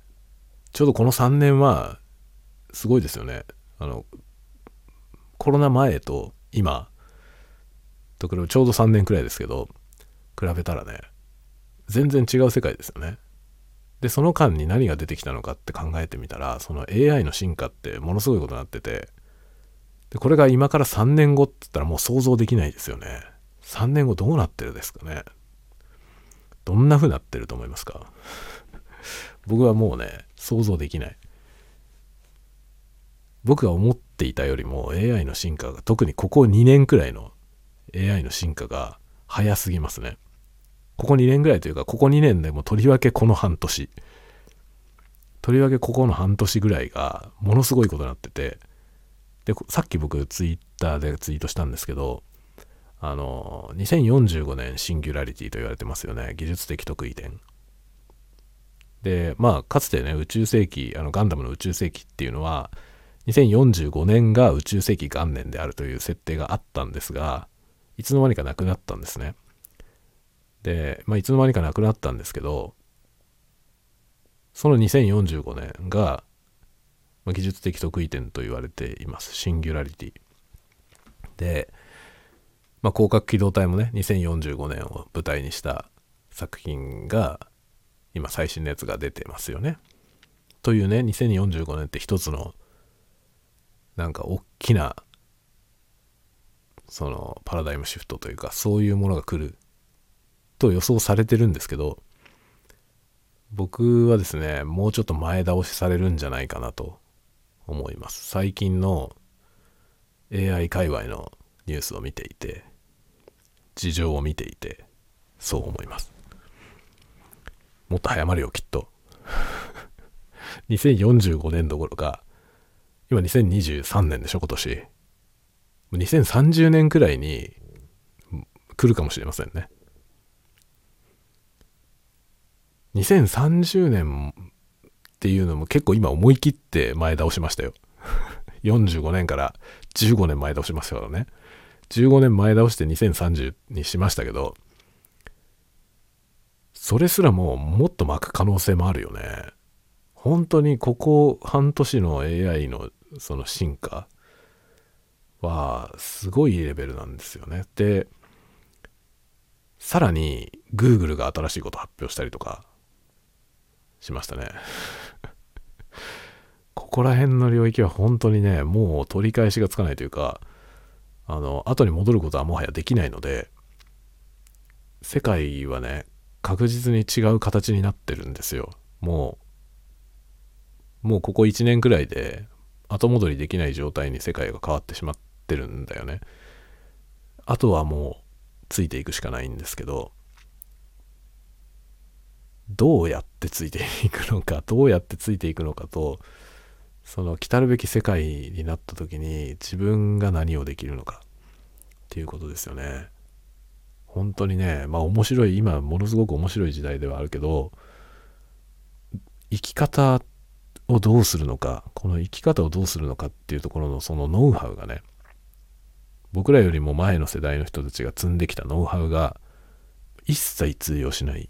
ちょうどこの3年はすごいですよね。あのコロナ前と今。と比べちょうど3年くらいですけど比べたらね全然違う世界ですよね。でその間に何が出てきたのかって考えてみたらその AI の進化ってものすごいことになっててでこれが今から3年後って言ったらもう想像できないですよね。3年後どうなってるですかね。どんな風になってると思いますか？僕はもうね、想像できない。僕が思っていたよりも AI の進化が、特にここ2年くらいの AI の進化が早すぎますね。ここ2年ぐらいというか、ここ2年でもとりわけこの半年。とりわけここの半年ぐらいがものすごいことになってて、で、さっき僕ツイッターでツイートしたんですけど、あの、2045年シンギュラリティと言われてますよね。技術的得意点。で、まあ、かつてね、宇宙世紀、あの、ガンダムの宇宙世紀っていうのは、2045年が宇宙世紀元年であるという設定があったんですが、いつの間にかなくなったんですね。で、まあ、いつの間にかなくなったんですけど、その2045年が、ま、技術的得意点と言われています。シンギュラリティ。で、まあ、広角機動隊もね、2045年を舞台にした作品が、今最新のやつが出てますよね。というね、2045年って一つの、なんか大きな、そのパラダイムシフトというか、そういうものが来ると予想されてるんですけど、僕はですね、もうちょっと前倒しされるんじゃないかなと思います。最近の AI 界隈のニュースを見ていて、事情を見ていてそう思います。もっと早まるよきっと。2045年どころか今2023年でしょ今年。2030年くらいに来るかもしれませんね。2030年っていうのも結構今思い切って前倒しましたよ。45年から15年前倒しますからね。15年前倒して2030にしましたけど、それすらももっと巻く可能性もあるよね。本当にここ半年の AI のその進化はすごいレベルなんですよね。で、さらに Google が新しいこと発表したりとかしましたね。ここら辺の領域は本当にね、もう取り返しがつかないというか、あの、後に戻ることはもはやできないので、世界はね、確実に違う形になってるんですよ。もう、もうここ1年くらいで後戻りできない状態に世界が変わってしまってるんだよね。あとはもうついていくしかないんですけど、どうやってついていくのか、どうやってついていくのかと、その来たるべき世界になった時に自分が何をできるのかっていうことですよね。本当にね、まあ面白い、今ものすごく面白い時代ではあるけど、生き方をどうするのか、この生き方をどうするのかっていうところのそのノウハウがね、僕らよりも前の世代の人たちが積んできたノウハウが一切通用しない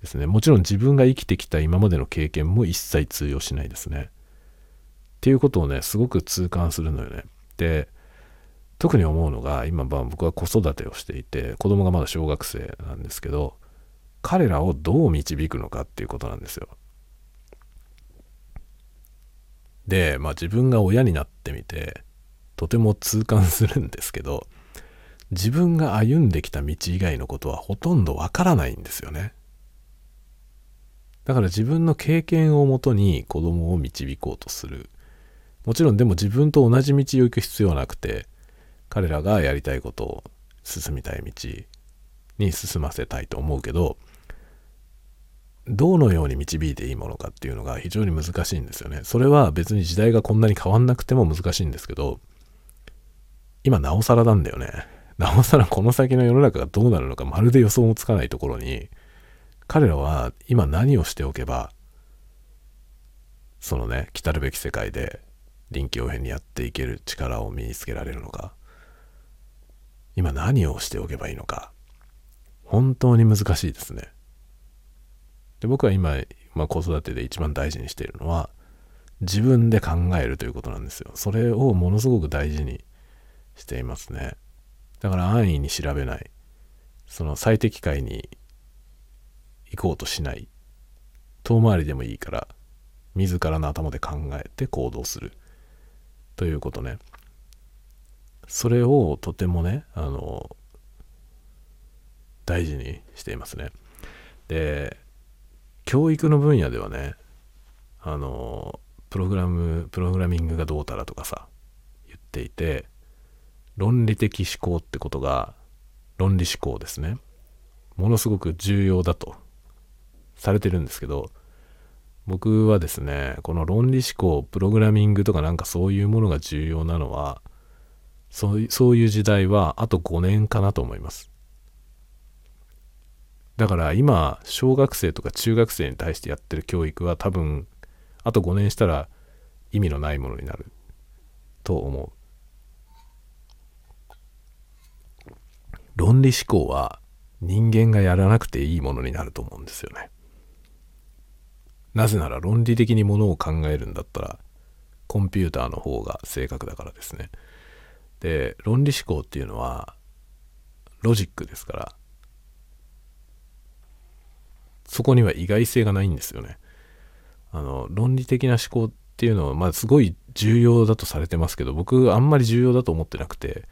ですね。もちろん自分が生きてきた今までの経験も一切通用しないですね。っていうことをね、すごく痛感するのよね。で、特に思うのが、今、まあ、僕は子育てをしていて、子供がまだ小学生なんですけど、彼らをどう導くのかっていうことなんですよ。で、まあ自分が親になってみて、とても痛感するんですけど自分が歩んできた道以外のことはほとんどわからないんですよねだから自分の経験をもとに子供を導こうとするもちろんでも自分と同じ道を行く必要はなくて彼らがやりたいことを進みたい道に進ませたいと思うけどどのように導いていいものかっていうのが非常に難しいんですよね。それは別に時代がこんなに変わんなくても難しいんですけど今なおさらなんだよね。なおさらこの先の世の中がどうなるのかまるで予想もつかないところに、彼らは今何をしておけば、そのね、来たるべき世界で臨機応変にやっていける力を身につけられるのか、今何をしておけばいいのか、本当に難しいですね。で僕は今、まあ、子育てで一番大事にしているのは、自分で考えるということなんですよ。それをものすごく大事にしていますね。だから安易に調べない。その最適解に行こうとしない。遠回りでもいいから、自らの頭で考えて行動する。ということね。それをとてもね、あの、大事にしていますね。で、教育の分野ではね、あの、プログラム、プログラミングがどうたらとかさ、言っていて、論理的思考ってことが論理思考ですねものすごく重要だとされてるんですけど僕はですねこの論理思考プログラミングとかなんかそういうものが重要なのはそうそういう時代はあと5年かなと思いますだから今小学生とか中学生に対してやってる教育は多分あと5年したら意味のないものになると思う論理思考は人間がやらなくていいものになると思うんですよね。なぜなら論理的にものを考えるんだったらコンピューターの方が正確だからですね。で論理思考っていうのはロジックですからそこには意外性がないんですよね。あの論理的な思考っていうのはまあすごい重要だとされてますけど僕あんまり重要だと思ってなくて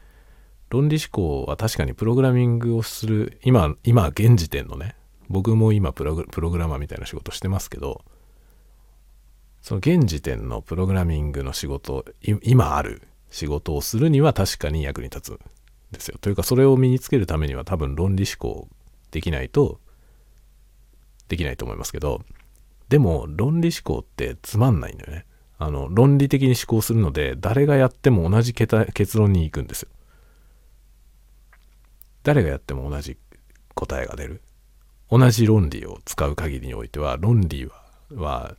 論理思考は確かにプログラミングをする、今、今、現時点のね、僕も今プログラマーみたいな仕事してますけど、その現時点のプログラミングの仕事、今ある仕事をするには確かに役に立つんですよ。というか、それを身につけるためには多分論理思考できないと、できないと思いますけど、でも論理思考ってつまんないんだよね。あの、論理的に思考するので、誰がやっても同じ結論に行くんですよ。誰がやっても同じ答えが出る同じ論理を使う限りにおいては論理は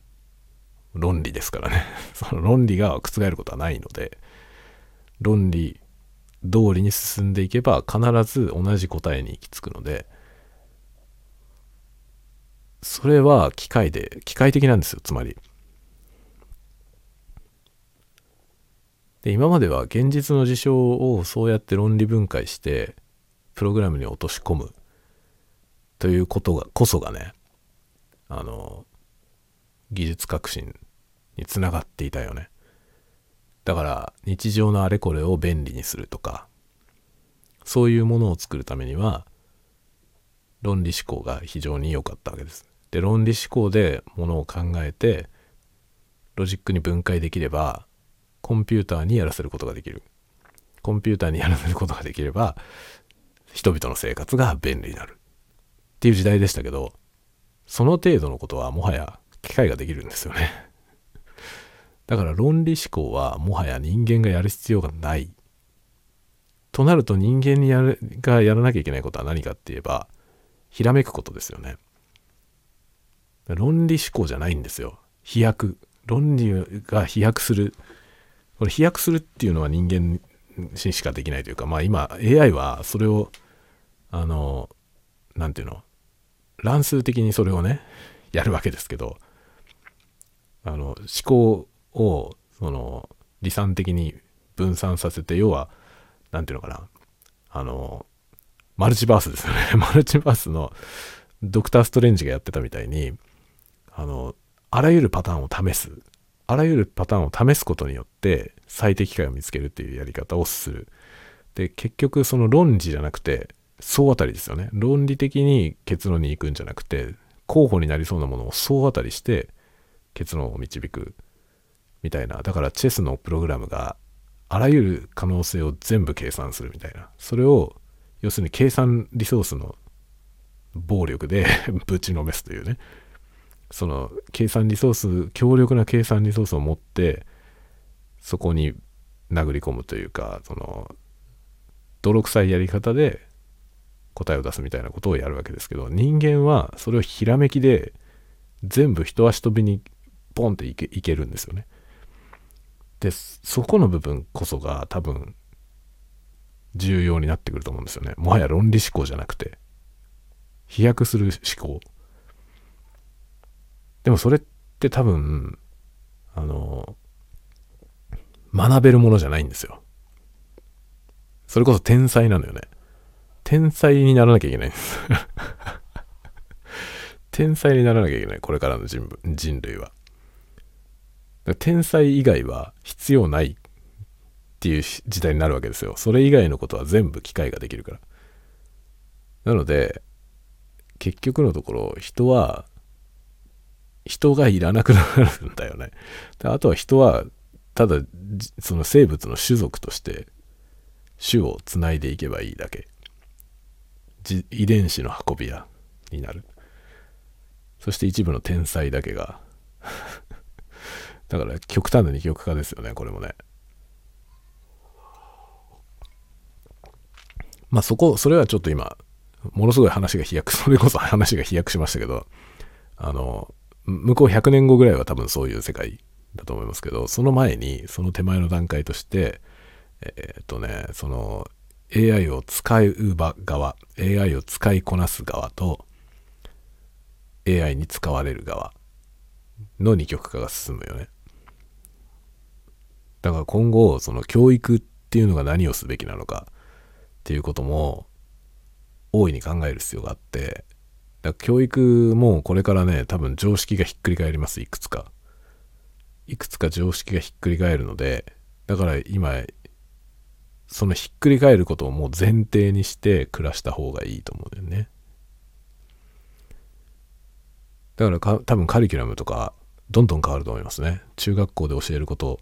論理ですからね。その論理が覆ることはないので論理通りに進んでいけば必ず同じ答えに行き着くのでそれは機械で機械的なんですよつまり。で今までは現実の事象をそうやって論理分解してプログラムに落とし込む。ということがこそがねあの技術革新につながっていたよね。だから日常のあれこれを便利にするとかそういうものを作るためには論理思考が非常に良かったわけです。で論理思考でものを考えてロジックに分解できればコンピューターにやらせることができる。コンピューターにやらせることができれば人々の生活が便利になる。っていう時代でしたけどその程度のことはもはや機械ができるんですよね。だから論理思考はもはや人間がやる必要がない。となると人間にやるがやらなきゃいけないことは何かって言えばひらめくことですよね。論理思考じゃないんですよ。飛躍。論理が飛躍する。これ飛躍するっていうのは人間しかできないというかまあ今 AI はそれをあの何て言うの？乱数的にそれをねやるわけですけどあの思考をその離散的に分散させて要は何て言うのかなあのマルチバースですよね。マルチバースのドクター・ストレンジがやってたみたいにあのあらゆるパターンを試す。あらゆるパターンを試すことによって最適解を見つけるっていうやり方をする。で結局その論理じゃなくて総当たりですよね。論理的に結論に行くんじゃなくて候補になりそうなものを総当たりして結論を導くみたいな。だからチェスのプログラムがあらゆる可能性を全部計算するみたいな。それを要するに計算リソースの暴力で ぶちのめすというね。その計算リソース強力な計算リソースを持ってそこに殴り込むというかその泥臭いやり方で答えを出すみたいなことをやるわけですけど人間はそれをひらめきで全部一足飛びにポンっていけいけるんですよね。でそこの部分こそが多分重要になってくると思うんですよね。もはや論理思考じゃなくて飛躍する思考。でもそれって多分あの学べるものじゃないんですよ。それこそ天才なのよね。天才にならなきゃいけないんです天才にならなきゃいけない。これからの人人類は。天才以外は必要ないっていう時代になるわけですよ。それ以外のことは全部機械ができるから。なので、結局のところ、人は、人がいらなくなるんだよね。あとは人は、ただ、その生物の種族として、種をつないでいけばいいだけ。遺伝子の運び屋になる。そして一部の天才だけが だから極端な二極化ですよね、これもね。まあそこ、それはちょっと今、ものすごい話が飛躍、それこそ 話が飛躍しましたけど、あの、向こう100年後ぐらいは多分そういう世界だと思いますけど、その前に、その手前の段階として、えー、っとね、その AI を使う側、AI を使いこなす側と、AI に使われる側の二極化が進むよね。だから今後、その教育っていうのが何をすべきなのかっていうことも大いに考える必要があって、だ教育もこれからね、多分常識がひっくり返ります、いくつか。いくつか常識がひっくり返るので、だから今、そのひっくり返ることをもう前提にして暮らした方がいいと思うんだよね。だからか多分カリキュラムとかどんどん変わると思いますね。中学校で教えること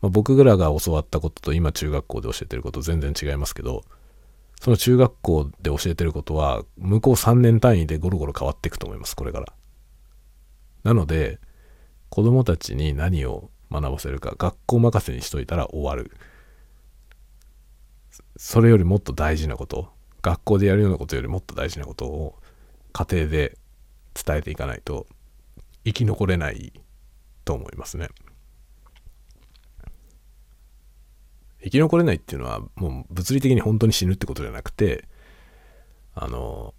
まあ、僕らが教わったことと今中学校で教えてること全然違いますけど、その中学校で教えてることは、向こう3年単位でゴロゴロ変わっていくと思います、これから。なので、子供たちに何を学ばせるか、学校任せにしといたら終わる。それよりもっと大事なこと、学校でやるようなことよりもっと大事なことを家庭で伝えていかないと生き残れないと思いますね。生き残れないっていうのはもう物理的に本当に死ぬってことじゃなくてあの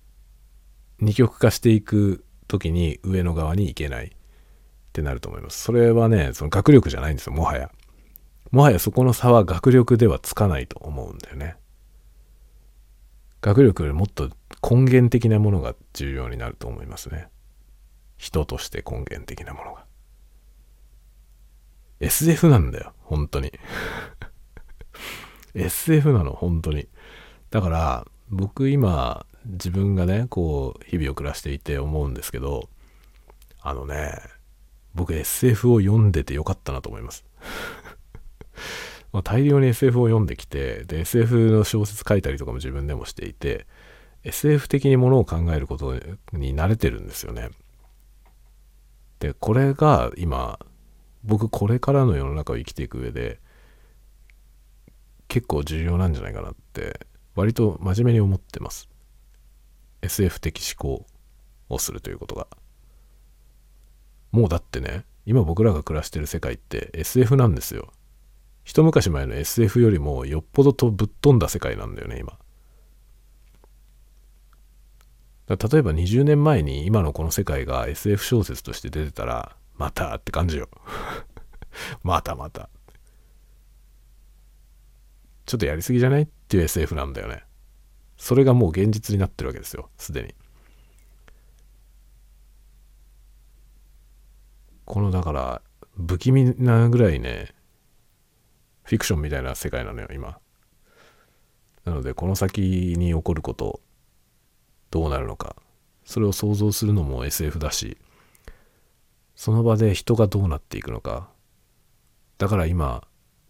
二極化していく時に上の側に行けないってなると思いますそれはねその学力じゃないんですよもはやもはやそこの差は学力ではつかないと思うんだよね。学力よりもっと根源的なものが重要になると思いますね。人として根源的なものが。SF なんだよ本当に。SF なの本当に。だから僕今自分がねこう日々を暮らしていて思うんですけどあのね僕 SF を読んでてよかったなと思います。まあ大量に SF を読んできてで SF の小説書いたりとかも自分でもしていて SF 的にものを考えることに慣れてるんですよね。でこれが今僕これからの世の中を生きていく上で結構重要なんじゃないかなって割と真面目に思ってます。SF 的思考をするということが。もうだってね今僕らが暮らしてる世界って SF なんですよ。一昔前の SF よりもよっぽどとぶっ飛んだ世界なんだよね今。例えば20年前に今のこの世界が SF 小説として出てたらまたって感じよ。またまた。ちょっとやりすぎじゃないっていう SF なんだよね。それがもう現実になってるわけですよすでに。このだから不気味なぐらいねフィクションみたいな世界なのよ今。なのでこの先に起こることどうなるのか。それを想像するのも SF だしその場で人がどうなっていくのか。だから今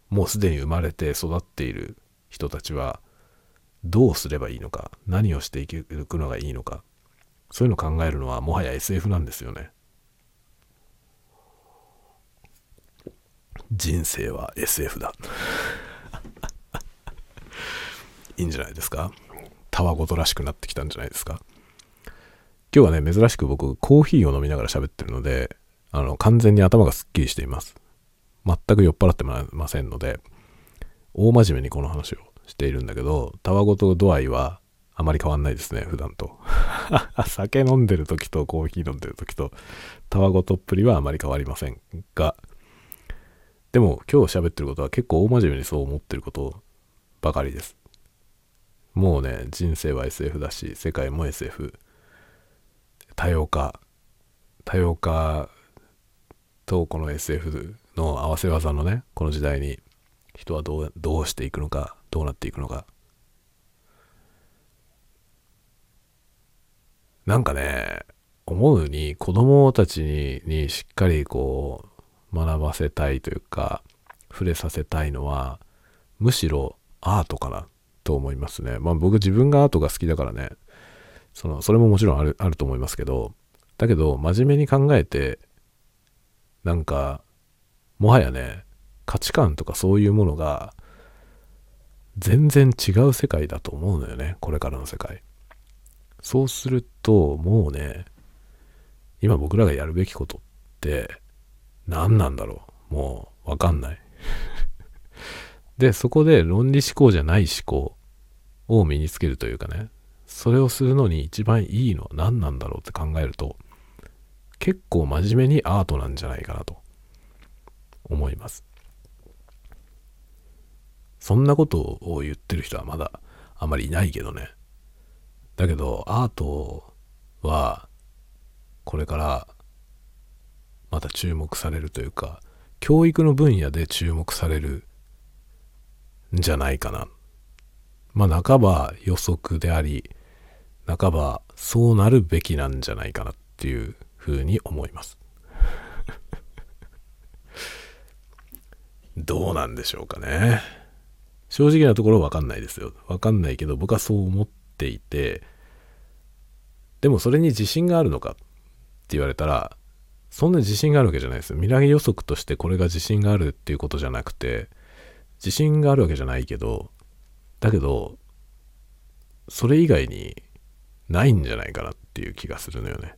もうすでに生まれて育っている人たちはどうすればいいのか。何をしていくのがいいのか。そういうのを考えるのはもはや SF なんですよね。人生は SF だ。いいんじゃないですか？たわごとらしくなってきたんじゃないですか？今日はね珍しく僕コーヒーを飲みながら喋ってるのであの完全に頭がすっきりしています。全く酔っ払ってませんので大真面目にこの話をしているんだけど、たわごと度合いはあまり変わんないですね、普段と。酒飲んでる時とコーヒー飲んでる時と、たわごとっぷりはあまり変わりませんが、でも今日喋ってることは結構大真面目にそう思ってることばかりです。もうね、人生は SF だし、世界も SF。多様化。多様化とこの SF の合わせ技のね、この時代に人はどうどうしていくのかどうなっていくのかなんかね思うに子供たちににしっかりこう学ばせたいというか触れさせたいのはむしろアートかなと思いますね。まあ僕自分がアートが好きだからね。そのそれももちろんあるあると思いますけどだけど真面目に考えてなんかもはやね価値観とかそういうものが全然違う世界だと思うのよねこれからの世界。そうするともうね今僕らがやるべきことって何なんだろう。もうわかんない。でそこで論理思考じゃない思考を身につけるというかね。それをするのに一番いいのは何なんだろうって考えると結構真面目にアートなんじゃないかなと思います。そんなことを言ってる人はまだあまりいないけどね。だけど、アートは、これからまた注目されるというか、教育の分野で注目されるんじゃないかな。まあ、半ば予測であり、半ばそうなるべきなんじゃないかなっていうふうに思います。どうなんでしょうかね。正直なところわかんないですよ。わかんないけど僕はそう思っていて、でもそれに自信があるのかって言われたら、そんな自信があるわけじゃないです未来予測としてこれが自信があるっていうことじゃなくて、自信があるわけじゃないけど、だけど、それ以外にないんじゃないかなっていう気がするのよね。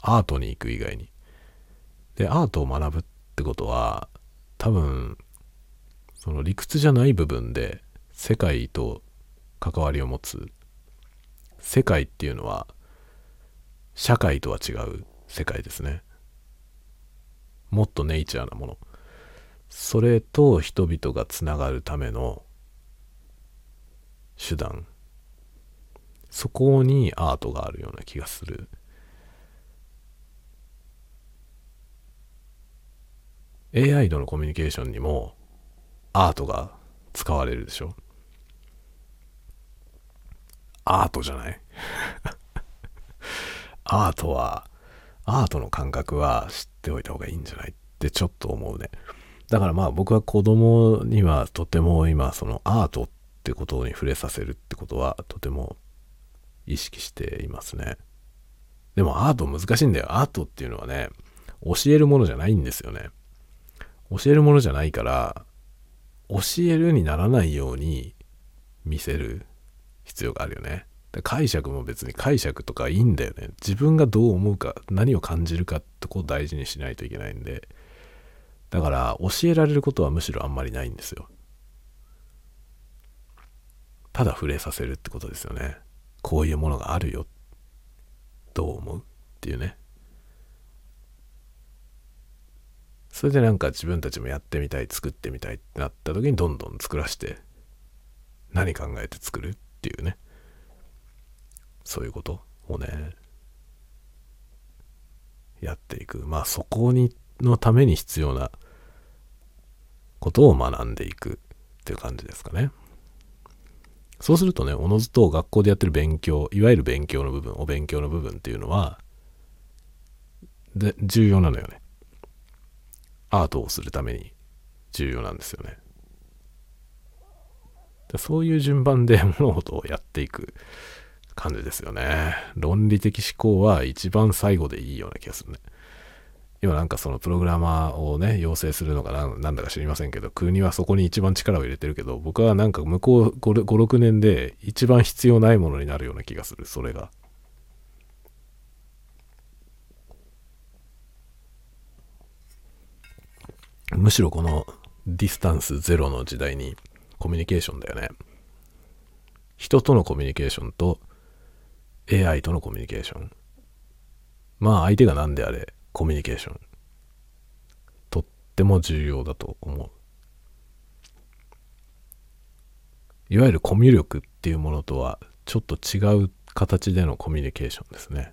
アートに行く以外に。で、アートを学ぶってことは、多分、その理屈じゃない部分で世界と関わりを持つ世界っていうのは社会とは違う世界ですねもっとネイチャーなもの。それと人々がつながるための手段。そこにアートがあるような気がする。AI とのコミュニケーションにもアートが使われるでしょ。アートじゃない。アートはアートの感覚は知っておいた方がいいんじゃないってちょっと思うね。だからまあ僕は子供にはとても今そのアートってことに触れさせるってことはとても意識していますね。でもアート難しいんだよ。アートっていうのはね教えるものじゃないんですよね。教えるものじゃないから教えるにならないように見せる必要があるよね。解釈も別に解釈とかいいんだよね。自分がどう思うか何を感じるかってこを大事にしないといけないんで。だから教えられることはむしろあんまりないんですよ。ただ触れさせるってことですよね。こういうものがあるよ。どう思う？っていうね。それでなんか自分たちもやってみたい作ってみたいってなった時にどんどん作らして何考えて作るっていうね。そういうこと？をねやっていく。まあそこにのために必要なことを学んでいくっていう感じですかね。そうするとねおのずと学校でやってる勉強いわゆる勉強の部分お勉強の部分っていうのはで重要なのよね。アートをするために重要なんですよね。そういう順番で物事をやっていく。感じですよね。論理的思考は一番最後でいいような気がするね。今なんかそのプログラマーをね、養成するのかな、なんだか知りませんけど、国はそこに一番力を入れてるけど、僕はなんか向こう5、6年で一番必要ないものになるような気がする、それが。むしろこのディスタンスゼロの時代にコミュニケーションだよね。人とのコミュニケーションと AI とのコミュニケーション。まあ相手が何であれコミュニケーション。とっても重要だと思う。いわゆるコミュ力っていうものとはちょっと違う形でのコミュニケーションですね。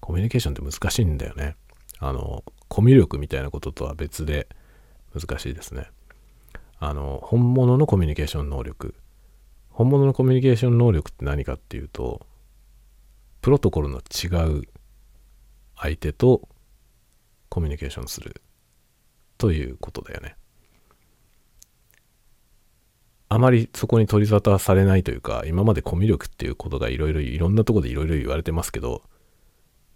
コミュニケーションって難しいんだよね。あの、コミュ力みたいなこととは別で難しいですね。あの、本物のコミュニケーション能力。本物のコミュニケーション能力って何かっていうと、プロトコルの違う相手とコミュニケーションするということだよね。あまりそこに取り沙汰されないというか、今までコミュ力っていうことがいろいろいろんなとこでいろいろ言われてますけど、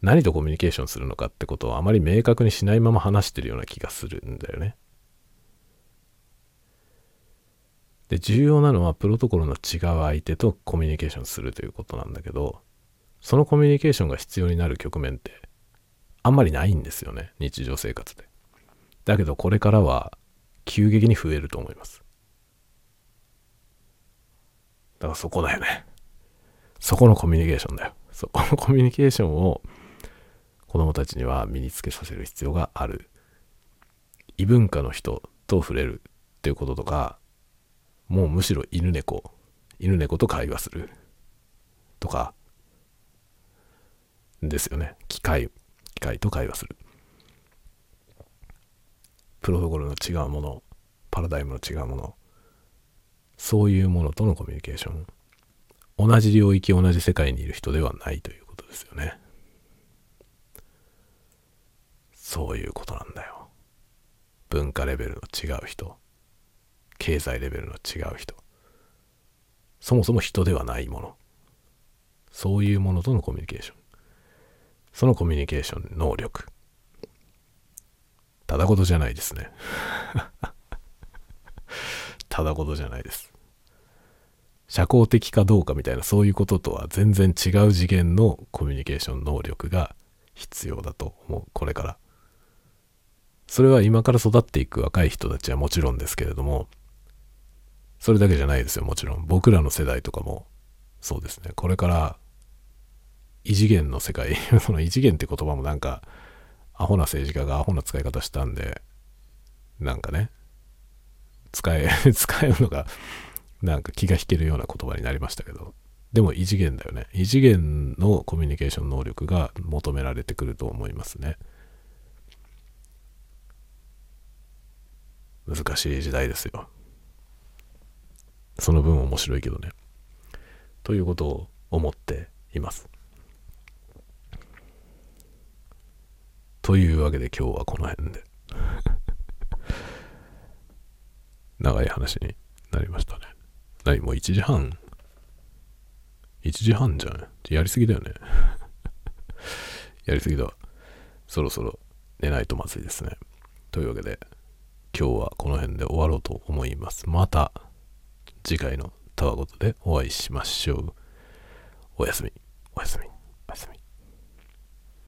何とコミュニケーションするのかってことをあまり明確にしないまま話してるような気がするんだよね。で、重要なのはプロトコルの違う相手とコミュニケーションするということなんだけど、そのコミュニケーションが必要になる局面ってあんまりないんですよね、日常生活で。だけどこれからは急激に増えると思います。だからそこだよね。そこのコミュニケーションだよ。そこのコミュニケーションを子供たちには身につけさせる必要がある。異文化の人と触れるっていうこととか、もうむしろ犬猫、犬猫と会話するとか、ですよね。機械、機械と会話する。プロトコルの違うもの、パラダイムの違うもの、そういうものとのコミュニケーション。同じ領域、同じ世界にいる人ではないということですよね。そういうことなんだよ。文化レベルの違う人、経済レベルの違う人、そもそも人ではないもの、そういうものとのコミュニケーション。そのコミュニケーション能力。ただことじゃないですね。ただことじゃないです。社交的かどうかみたいなそういうこととは全然違う次元のコミュニケーション能力が必要だと思う。これから。それは今から育っていく若い人たちはもちろんですけれども、それだけじゃないですよ、もちろん。僕らの世代とかも、そうですね。これから異次元の世界 その異次元って言葉もなんかアホな政治家がアホな使い方したんでなんかね使え 使えるのがなんか気が引けるような言葉になりましたけど。でも異次元だよね。異次元のコミュニケーション能力が求められてくると思いますね。難しい時代ですよ。その分面白いけどねということを思っていますというわけで今日はこの辺で 長い話になりましたね。何もう1時半 ?1 時半じゃん。やりすぎだよね。やりすぎだわ。そろそろ寝ないとまずいですね。というわけで今日はこの辺で終わろうと思います。また次回のたわごとでお会いしましょう。おやすみ。おやすみ。